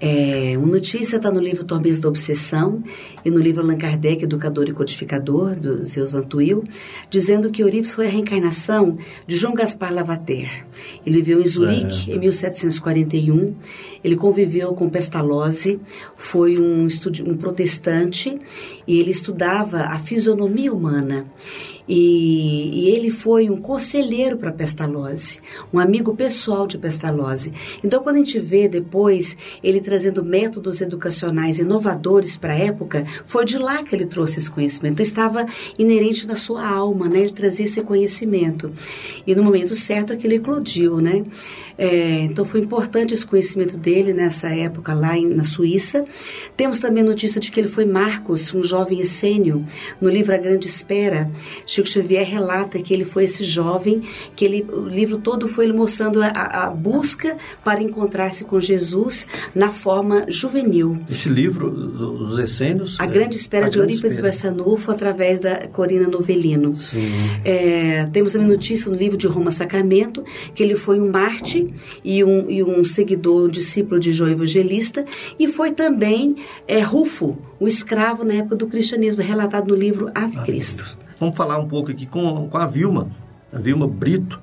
É, uma notícia está no livro Tormento da Obsessão e no livro Allan Kardec, Educador e Codificador, do Zeus Van Tuyl, dizendo que Eurípides foi a reencarnação de João Gaspar Lavater. Ele viveu em Zurique é. em 1741, ele conviveu com Pestalozzi, foi um, um protestante e ele estudava a fisionomia humana. E, e ele foi um conselheiro para Pestalozzi, um amigo pessoal de Pestalozzi. Então, quando a gente vê depois ele trazendo métodos educacionais inovadores para a época, foi de lá que ele trouxe esse conhecimento. Então, estava inerente na sua alma, né? Ele trazia esse conhecimento. E no momento certo aquilo eclodiu, né? É, então, foi importante esse conhecimento dele nessa época lá em, na Suíça. Temos também notícia de que ele foi Marcos, um jovem essênio, no livro A Grande Espera. Chico Xavier relata que ele foi esse jovem, que ele, o livro todo foi ele mostrando a, a busca para encontrar-se com Jesus na forma juvenil. Esse livro dos essênios? A Grande Espera a de Eurípides Barçanufo, através da Corina Novelino. É, temos também notícia no livro de Roma Sacramento, que ele foi um Marte e um, e um seguidor, um discípulo de João Evangelista, e foi também é, Rufo, um escravo na época do cristianismo, relatado no livro Ave Cristo. Vamos falar um pouco aqui com, com a Vilma, a Vilma Brito.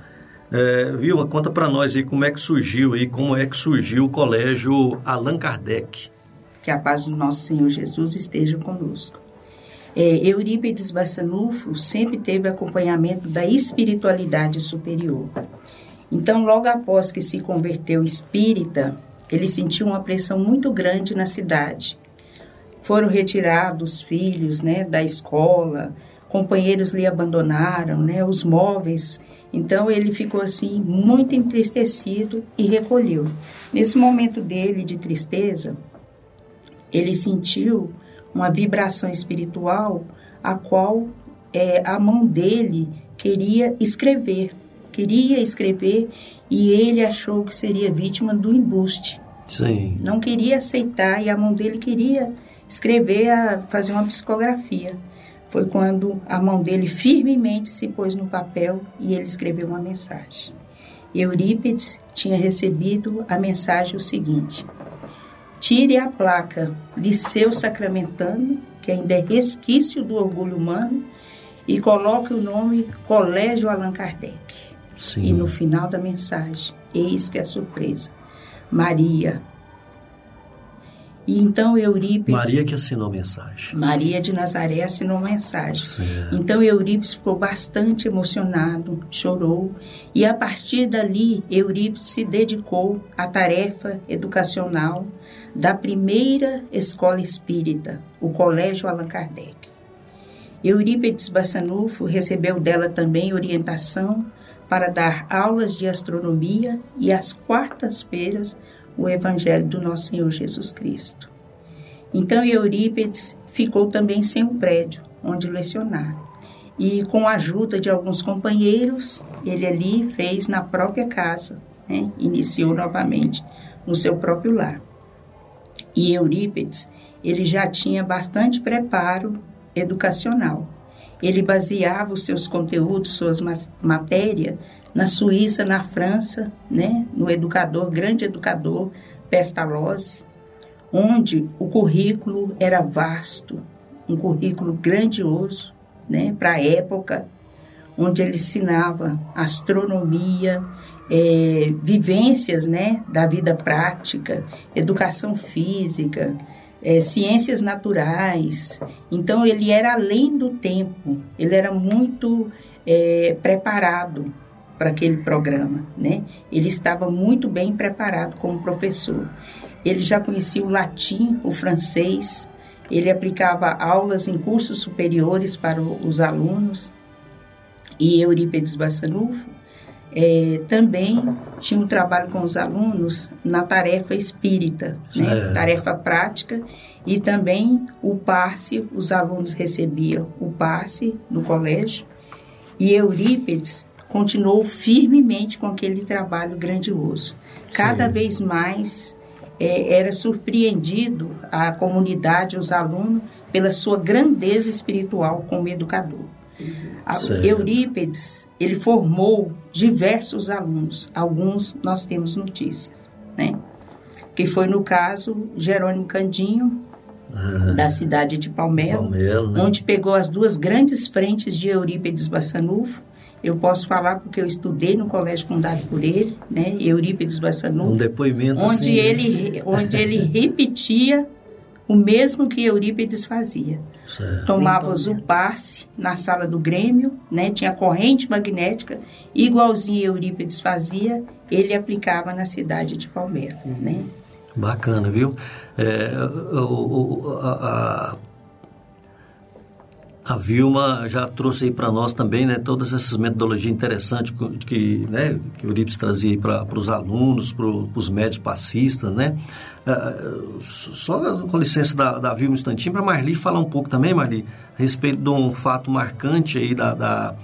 É, Vilma, conta para nós aí como é que surgiu aí, como é que surgiu o colégio Allan Kardec. Que a paz do nosso Senhor Jesus esteja conosco. É, Eurípides Bassanufo sempre teve acompanhamento da espiritualidade superior. Então, logo após que se converteu espírita, ele sentiu uma pressão muito grande na cidade. Foram retirados filhos né, da escola, companheiros lhe abandonaram, né, os móveis. Então ele ficou assim muito entristecido e recolheu. Nesse momento dele de tristeza, ele sentiu uma vibração espiritual a qual é, a mão dele queria escrever, queria escrever e ele achou que seria vítima do embuste. Sim. Não queria aceitar e a mão dele queria escrever, a, fazer uma psicografia. Foi quando a mão dele firmemente se pôs no papel e ele escreveu uma mensagem. Eurípides tinha recebido a mensagem o seguinte: Tire a placa Liceu Sacramentano, que ainda é resquício do orgulho humano, e coloque o nome Colégio Allan Kardec. Sim. E no final da mensagem, eis que é a surpresa. Maria. E então Eurípides. Maria que assinou a mensagem. Maria de Nazaré assinou a mensagem. Certo. Então Eurípides ficou bastante emocionado, chorou, e a partir dali Eurípides se dedicou à tarefa educacional da primeira escola espírita, o Colégio Allan Kardec. Eurípides Bassanufo recebeu dela também orientação para dar aulas de astronomia e às quartas-feiras o Evangelho do Nosso Senhor Jesus Cristo. Então Eurípides ficou também sem um prédio onde lecionar. E com a ajuda de alguns companheiros, ele ali fez na própria casa, né? iniciou novamente no seu próprio lar. E Eurípides, ele já tinha bastante preparo educacional. Ele baseava os seus conteúdos, suas matérias, na Suíça, na França, né, no educador, grande educador Pestalozzi, onde o currículo era vasto, um currículo grandioso, né, para a época, onde ele ensinava astronomia, é, vivências, né, da vida prática, educação física, é, ciências naturais. Então ele era além do tempo, ele era muito é, preparado para aquele programa, né? Ele estava muito bem preparado como professor. Ele já conhecia o latim, o francês, ele aplicava aulas em cursos superiores para os alunos. E Eurípides Bassanufo é, também tinha um trabalho com os alunos na tarefa espírita, né? tarefa prática, e também o passe, os alunos recebiam o passe no colégio, e Eurípides continuou firmemente com aquele trabalho grandioso. Cada Sim. vez mais é, era surpreendido a comunidade, os alunos, pela sua grandeza espiritual como educador. Certo. Eurípides, ele formou diversos alunos, alguns nós temos notícias, né? Que foi no caso Jerônimo Candinho, ah, da cidade de Palmelo, Palmelo né? onde pegou as duas grandes frentes de Eurípides Bassanufo. Eu posso falar porque eu estudei no colégio fundado por ele, né? Eurípides Bassanufo. Um depoimento onde assim, ele, né? onde ele repetia o mesmo que Eurípides fazia. Certo. Tomava o passe na sala do Grêmio, né? tinha corrente magnética, igualzinho Eurípides fazia, ele aplicava na cidade de Palmeiras. Né? Bacana, viu? É, o, o, a, a Vilma já trouxe aí para nós também, né, todas essas metodologias interessantes que, né, que o Eurípides trazia para os alunos, para os médios passistas, né? Uh, só com licença da, da Vilma um instantinho, para Marli falar um pouco também, Marli, a respeito de um fato marcante aí da, da,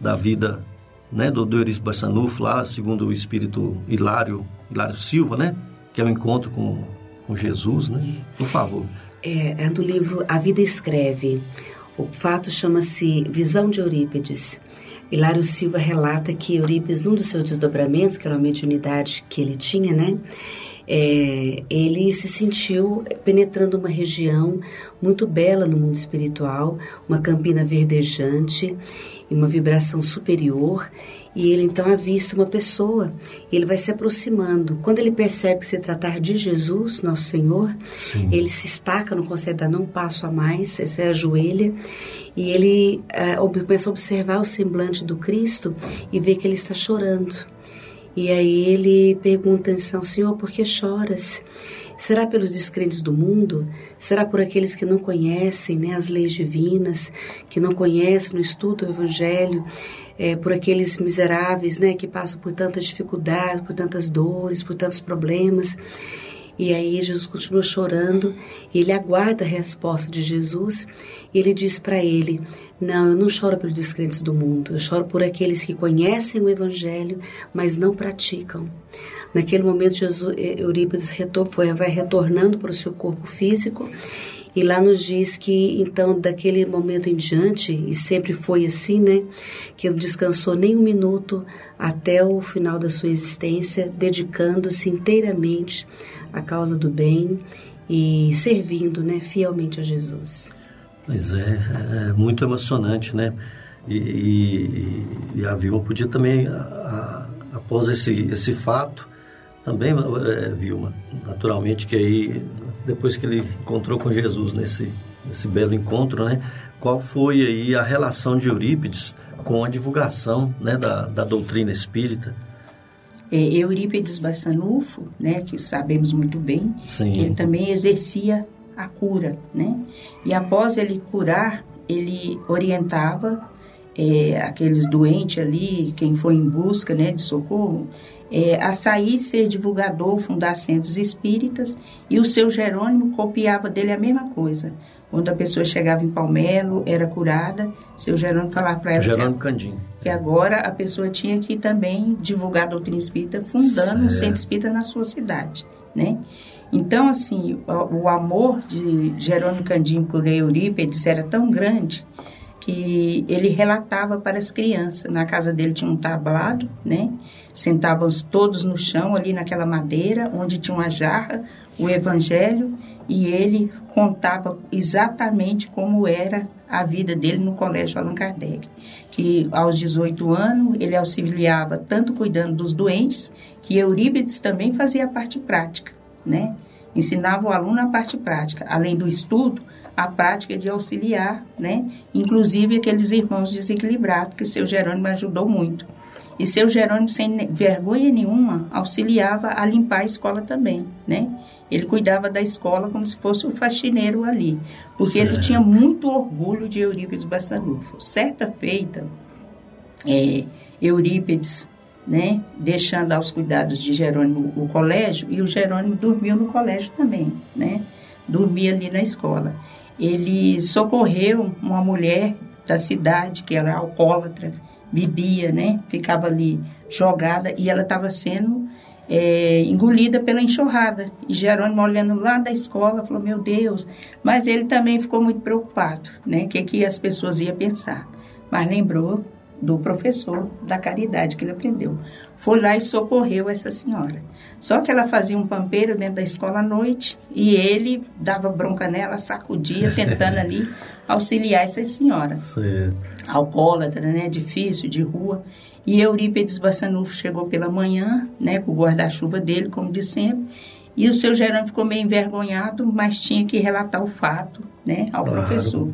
da vida né, do, do Eurípides Bassanufo, lá, segundo o espírito Hilário, Hilário Silva, né? Que é o um encontro com, com Jesus, né? Por favor. É, é do livro A Vida Escreve. O fato chama-se Visão de Eurípides. Hilário Silva relata que Eurípides, num dos seus desdobramentos, que era uma mediunidade que ele tinha, né? é, ele se sentiu penetrando uma região muito bela no mundo espiritual, uma campina verdejante e uma vibração superior. E ele então avista uma pessoa, ele vai se aproximando. Quando ele percebe que se tratar de Jesus, nosso Senhor, Sim. ele se estaca, não consegue dar um passo a mais, se ajoelha e ele uh, começa a observar o semblante do Cristo e vê que ele está chorando. E aí ele pergunta então, Senhor, por que choras? Será pelos descrentes do mundo? Será por aqueles que não conhecem né, as leis divinas, que não conhecem, não estudam o Evangelho? É, por aqueles miseráveis né, que passam por tantas dificuldades, por tantas dores, por tantos problemas? E aí Jesus continua chorando, ele aguarda a resposta de Jesus e ele diz para ele: Não, eu não choro pelos descrentes do mundo, eu choro por aqueles que conhecem o Evangelho, mas não praticam. Naquele momento, Jesus, eh, Eurípides retor, foi, vai retornando para o seu corpo físico e lá nos diz que, então, daquele momento em diante, e sempre foi assim, né? Que ele descansou nem um minuto até o final da sua existência, dedicando-se inteiramente à causa do bem e servindo, né, fielmente a Jesus. Pois é, é muito emocionante, né? E, e, e a Vilma podia também, a, a, após esse, esse fato, também, é, Vilma, naturalmente que aí, depois que ele encontrou com Jesus nesse, nesse belo encontro, né? Qual foi aí a relação de Eurípides com a divulgação né, da, da doutrina espírita? É, Eurípides Barçanufo, né, que sabemos muito bem, Sim. ele também exercia a cura, né? E após ele curar, ele orientava é, aqueles doentes ali, quem foi em busca, né, de socorro, é, a sair ser divulgador, fundar centros espíritas, e o seu Jerônimo copiava dele a mesma coisa. Quando a pessoa chegava em Palmelo, era curada, seu Jerônimo falava para ela Jerônimo que, Candim. que agora a pessoa tinha que também divulgar a doutrina espírita, fundando certo. um centro espírita na sua cidade, né? Então, assim, o, amor de Jerônimo Candim por Eurípides era tão grande que ele relatava para as crianças. Na casa dele tinha um tablado, né? Sentávamos todos no chão, ali naquela madeira, onde tinha uma jarra, o evangelho, e ele contava exatamente como era a vida dele no colégio Allan Kardec. Que aos 18 anos ele auxiliava tanto cuidando dos doentes, que Eurípides também fazia a parte prática, né? Ensinava o aluno a parte prática, além do estudo, a prática de auxiliar, né? Inclusive aqueles irmãos desequilibrados que seu Jerônimo ajudou muito. E seu Jerônimo, sem vergonha nenhuma, auxiliava a limpar a escola também, né? Ele cuidava da escola como se fosse o faxineiro ali, porque certo. ele tinha muito orgulho de Eurípides Bassanufo. Certa feita, é, Eurípides né, deixando aos cuidados de Jerônimo o colégio, e o Jerônimo dormiu no colégio também, né, dormia ali na escola. Ele socorreu uma mulher da cidade, que era alcoólatra, bebia, né, ficava ali jogada, e ela estava sendo é, engolida pela enxurrada. E Jerônimo, olhando lá da escola, falou: Meu Deus. Mas ele também ficou muito preocupado, né? O que, que as pessoas iam pensar. Mas lembrou do professor da caridade que ele aprendeu. Foi lá e socorreu essa senhora. Só que ela fazia um pampeiro dentro da escola à noite e ele dava bronca nela, sacudia, tentando ali auxiliar essa senhora. Certo. Alcoólatra, né? Difícil, de rua. E Eurípides Bassanufo chegou pela manhã, né? Com o guarda-chuva dele, como de sempre. E o seu Gerão ficou meio envergonhado, mas tinha que relatar o fato, né? Ao claro. professor.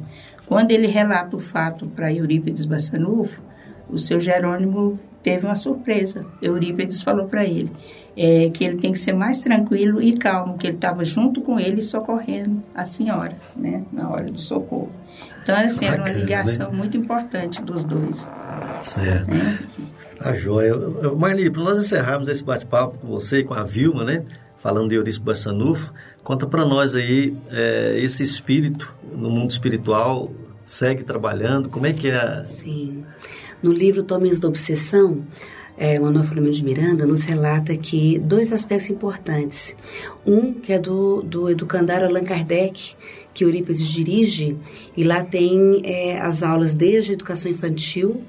Quando ele relata o fato para Eurípides Bassanufo, o seu Jerônimo teve uma surpresa. Eurípides falou para ele é, que ele tem que ser mais tranquilo e calmo, que ele estava junto com ele socorrendo a senhora, né, na hora do socorro. Então, assim, Bacana, era uma ligação né? muito importante dos dois. Certo. Né? Tá joia. Marli, para nós encerrarmos esse bate-papo com você e com a Vilma, né? Falando de Eurípides Bassanufo, conta para nós aí é, esse espírito no mundo espiritual segue trabalhando, como é que é? Sim. No livro Tomes da Obsessão, é, Manuel Filomeno de Miranda nos relata que dois aspectos importantes. Um, que é do, do educandário Allan Kardec, que Eurípides dirige, e lá tem é, as aulas desde a educação infantil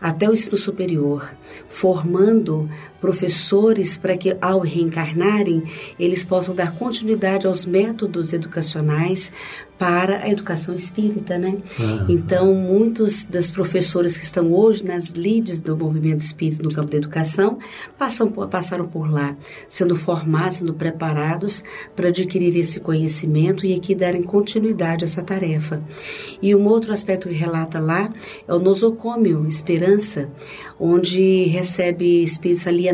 até o ensino superior, formando professores para que, ao reencarnarem, eles possam dar continuidade aos métodos educacionais para a educação espírita, né? Então, muitos das professoras que estão hoje nas lides do movimento espírita no campo da educação passam, passaram por lá, sendo formados, sendo preparados para adquirir esse conhecimento e aqui darem continuidade a essa tarefa. E um outro aspecto que relata lá é o nosocômio, esperança, onde recebe espíritos alienados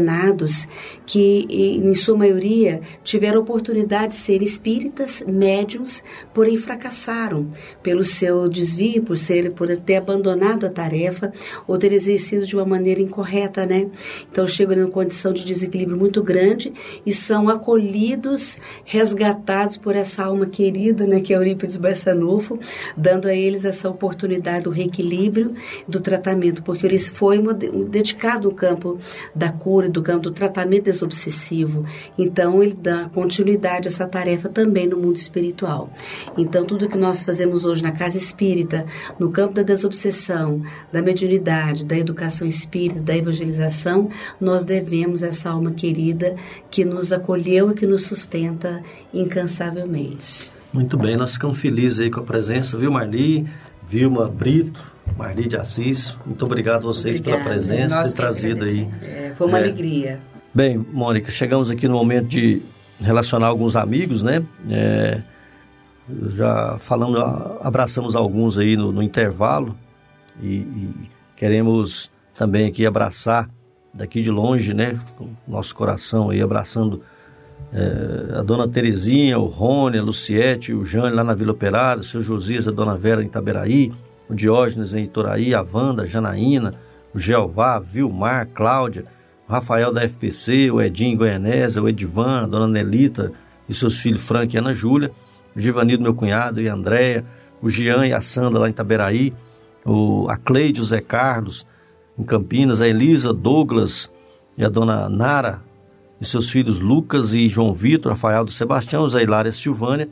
que, em sua maioria, tiveram oportunidade de ser espíritas, médiums, porém fracassaram pelo seu desvio, por, ser, por ter abandonado a tarefa ou ter exercido de uma maneira incorreta, né? Então chegam em uma condição de desequilíbrio muito grande e são acolhidos, resgatados por essa alma querida, né, que é Eurípides Barçanufo, dando a eles essa oportunidade do reequilíbrio, do tratamento, porque eles foi dedicado ao campo da cura, do campo do tratamento desobsessivo. Então, ele dá continuidade a essa tarefa também no mundo espiritual. Então, tudo que nós fazemos hoje na casa espírita, no campo da desobsessão, da mediunidade, da educação espírita, da evangelização, nós devemos essa alma querida que nos acolheu e que nos sustenta incansavelmente. Muito bem, nós ficamos felizes aí com a presença, viu, Marli, Vilma Brito, Marli de Assis, muito obrigado a vocês Obrigada. pela presença, por ter trazido aí. É, foi uma é. alegria. Bem, Mônica, chegamos aqui no momento de relacionar alguns amigos, né? É, já falamos, abraçamos alguns aí no, no intervalo e, e, queremos também aqui abraçar daqui de longe, né? Nosso coração aí abraçando é, a dona Terezinha, o Rony, a Luciete, o Jânio lá na Vila Operária, o seu Josias, a dona Vera em Itaberaí, o Diógenes em Itoraí, a Wanda, Janaína, o Jeová, Vilmar, Cláudia, o Rafael da FPC, o Edinho Goianésia, o Edivan, a dona Nelita e seus filhos Frank e Ana Júlia, o Givanildo, meu cunhado, e a Andréia, o Jean e a Sandra lá em Itaberaí, o, a Cleide, o Zé Carlos, em Campinas, a Elisa, Douglas e a dona Nara, e seus filhos Lucas e João Vitor, Rafael do Sebastião, Zé Hilária Silvânia,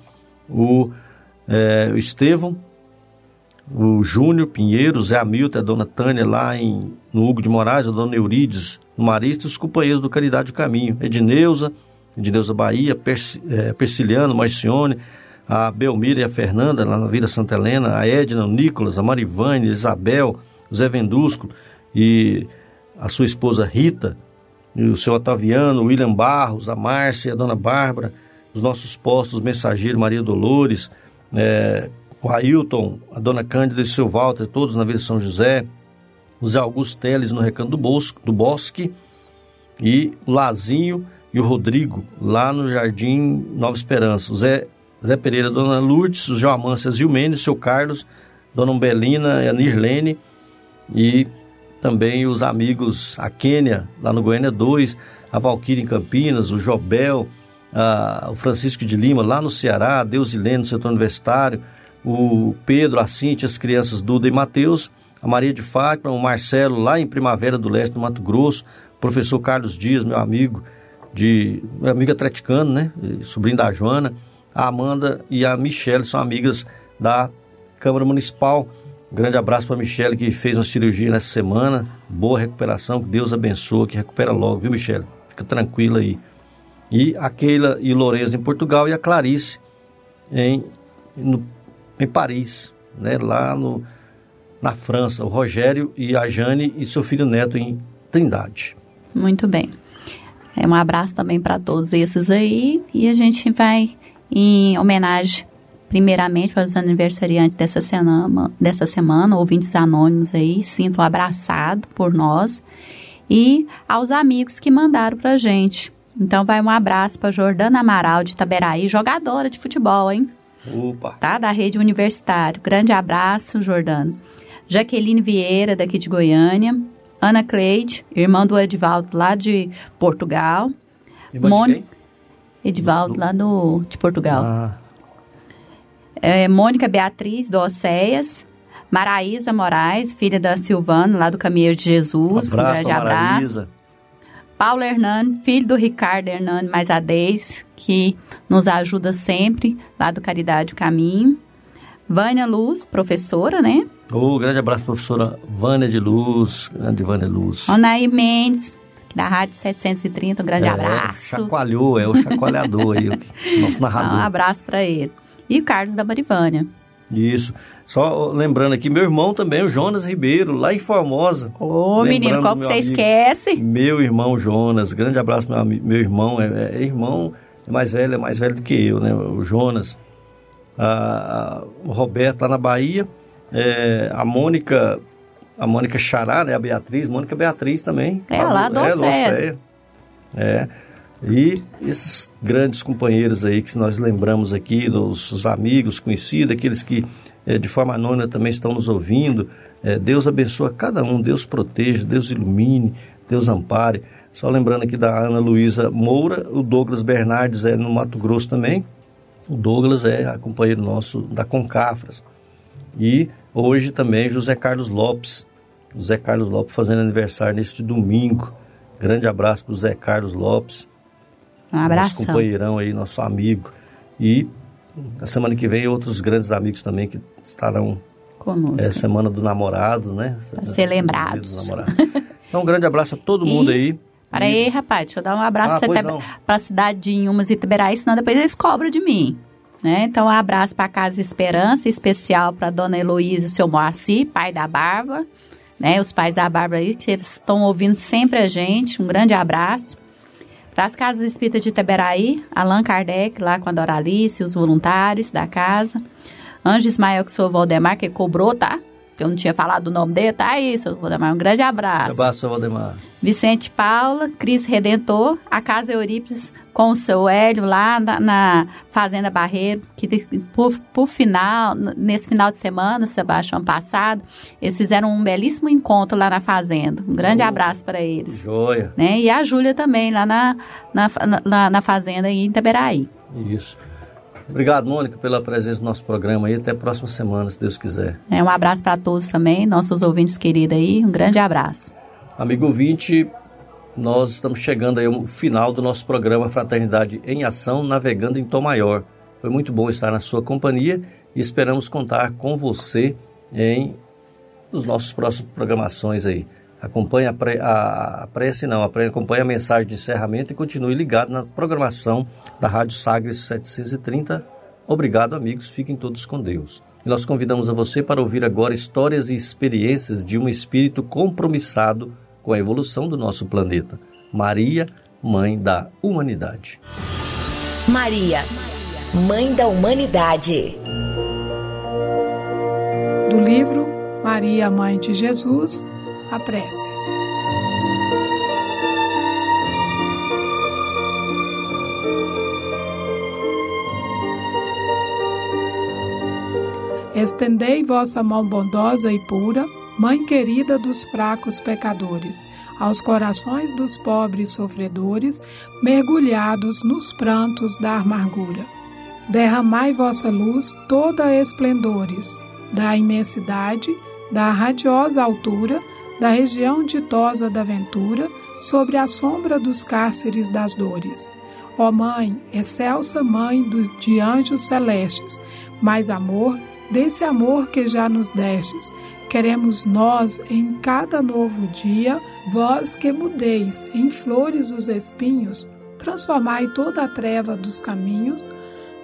o, é, o Estevão, o Júnior Pinheiro, Zé Hamilton, a dona Tânia lá em, no Hugo de Moraes, a dona Eurides no Marista os companheiros do Caridade do Caminho, Edneuza, Edneuza Bahia, é, Persiliano, Marcione, a Belmira e a Fernanda lá na Vila Santa Helena, a Edna, o Nicolas, a Marivane, a Isabel, o Zé Vendusco e a sua esposa Rita, o seu Otaviano, o William Barros, a Márcia, a dona Bárbara, os nossos postos, Mensageiro, Maria Dolores, é, o Ailton, a dona Cândida e o seu Walter, todos na Vila São José, o Zé Augusto Teles no Recanto do, Bosco, do Bosque, e o Lazinho e o Rodrigo, lá no Jardim Nova Esperança. O Zé, Zé Pereira, Dona Lourdes, o João Amância Zilmene, o seu Carlos, Dona Umbelina e a Nirlene, e também os amigos, a Quênia, lá no Goiânia 2, a Valquíria em Campinas, o Jobel, a, o Francisco de Lima, lá no Ceará, a Deusilene, no setor universitário, o Pedro, a Cintia, as crianças Duda e Mateus, a Maria de Fátima, o Marcelo, lá em Primavera do Leste, no Mato Grosso, o professor Carlos Dias, meu amigo, de meu amigo atleticano, né? Sobrinho da Joana, a Amanda e a Michelle são amigas da Câmara Municipal. Grande abraço para a Michelle, que fez uma cirurgia nessa semana. Boa recuperação, que Deus abençoe, que recupera logo, viu, Michelle? Fica tranquila aí. E a Keila e Lourenço em Portugal e a Clarice em, no em Paris, né, lá no, na França, o Rogério e a Jane e seu filho Neto em Trindade. Muito bem. É um abraço também para todos esses aí e a gente vai em homenagem primeiramente para os aniversariantes dessa semana, dessa semana, ouvintes anônimos aí, sintam abraçado por nós e aos amigos que mandaram para gente. Então vai um abraço para Jordana Amaral de Itaberaí, jogadora de futebol, hein? Opa. Tá? Da rede universitária. Grande abraço, Jordano. Jaqueline Vieira, daqui de Goiânia. Ana Cleide, irmã do Edivaldo, lá de Portugal. Irmã Mon... de Edivaldo, do... lá do, de Portugal. Ah. É, Mônica Beatriz, do Oceias. Maraísa Moraes, filha da Silvana, lá do Caminho de Jesus. Um abraço, um grande abraço. Paulo Hernani, filho do Ricardo Hernani mais a 10, que nos ajuda sempre lá do Caridade Caminho. Vânia Luz, professora, né? Ô, grande abraço, professora Vânia de Luz, grande Vânia Luz. Onaí Mendes, da Rádio 730, um grande É, abraço. Chacoalhou, é o chacoalhador aí, o nosso narrador. Um abraço para ele. E o Carlos da Marivânia. Isso. Só lembrando aqui, meu irmão também, o Jonas Ribeiro, lá em Formosa. Ô, menino, Lembrando como do meu você amigo, esquece? Meu irmão Jonas, grande abraço, meu, meu irmão, é, é irmão, é mais velho, é mais velho do que eu, né? O Jonas. A- a- o Roberto lá na Bahia. É, a Mônica, a Mônica Xará, né? A Beatriz, Mônica Beatriz também. É, lá do é, Océs. Océia. É. E esses grandes companheiros aí que nós lembramos aqui, os amigos, conhecidos, aqueles que eh, de forma anônima também estão nos ouvindo. Eh, Deus abençoa cada um, Deus proteja, Deus ilumine, Deus ampare. Só lembrando aqui da Ana Luísa Moura, o Douglas Bernardes é no Mato Grosso também. O Douglas é companheiro nosso da Concafras. E hoje também José Carlos Lopes. José Carlos Lopes fazendo aniversário neste domingo. Grande abraço para o Zé Carlos Lopes. Um Nosso abração. companheirão aí, nosso amigo. E na semana que vem outros grandes amigos também que estarão Conosco. é, Semana do Namorados, né? Pra ser lembrados. Então, um grande abraço a todo mundo E- aí. Para aí, rapaz, deixa eu dar um abraço Ah, não. pra cidade de Inhumas e Itiberaí, senão depois eles cobram de mim. Né? Então, um abraço para Casa Esperança, especial para Dona Heloísa e o seu Moacir, pai da Bárbara. Né? Os pais da Bárbara aí, que eles estão ouvindo sempre a gente. Um grande abraço. Para as Casas Espíritas de Iteberaí, Allan Kardec, lá com a Doralice, os voluntários da casa. Anjo Ismael, que o senhor Valdemar, que cobrou, tá? Que eu não tinha falado o nome dele, tá aí, seu Valdemar. Um grande abraço. Abraço, seu Valdemar. Vicente Paula, Cris Redentor, a Casa Eurípides com o seu Hélio lá na, na Fazenda Barreiro, que por, por final, nesse final de semana, Sebastião, ano passado, eles fizeram um belíssimo encontro lá na Fazenda. Um grande abraço para eles. Joia. Né? E a Júlia também, lá na, na, na, na Fazenda em Itaberaí. Isso. Obrigado, Mônica, pela presença no nosso programa aí. Até a próxima semana, se Deus quiser. É, um abraço para todos também, nossos ouvintes queridos aí. Um grande abraço. Amigo ouvinte, nós estamos chegando aí ao final do nosso programa Fraternidade em Ação, navegando em Tom Maior. Foi muito bom estar na sua companhia e esperamos contar com você em os nossos próximos programações aí. Acompanhe a, pre, a, a prece, não, a pre, acompanhe a mensagem de encerramento e continue ligado na programação da Rádio Sagres 730. Obrigado, amigos. Fiquem todos com Deus. E nós convidamos a você para ouvir agora histórias e experiências de um espírito compromissado com a evolução do nosso planeta. Maria, Mãe da Humanidade. Maria, Mãe da Humanidade. Do livro Maria, Mãe de Jesus, a prece. Estendei vossa mão bondosa e pura, Mãe querida dos fracos pecadores, aos corações dos pobres sofredores, mergulhados nos prantos da amargura. Derramai vossa luz toda esplendores, da imensidade, da radiosa altura, da região ditosa da ventura, sobre a sombra dos cárceres das dores. Ó Mãe, excelsa Mãe de anjos celestes, mais amor, desse amor que já nos destes, queremos nós em cada novo dia, vós que mudeis em flores os espinhos, transformai toda a treva dos caminhos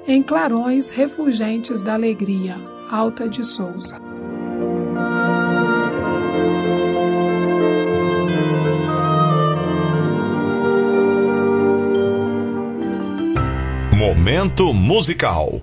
em clarões refulgentes da alegria. Alta de Souza. Momento musical.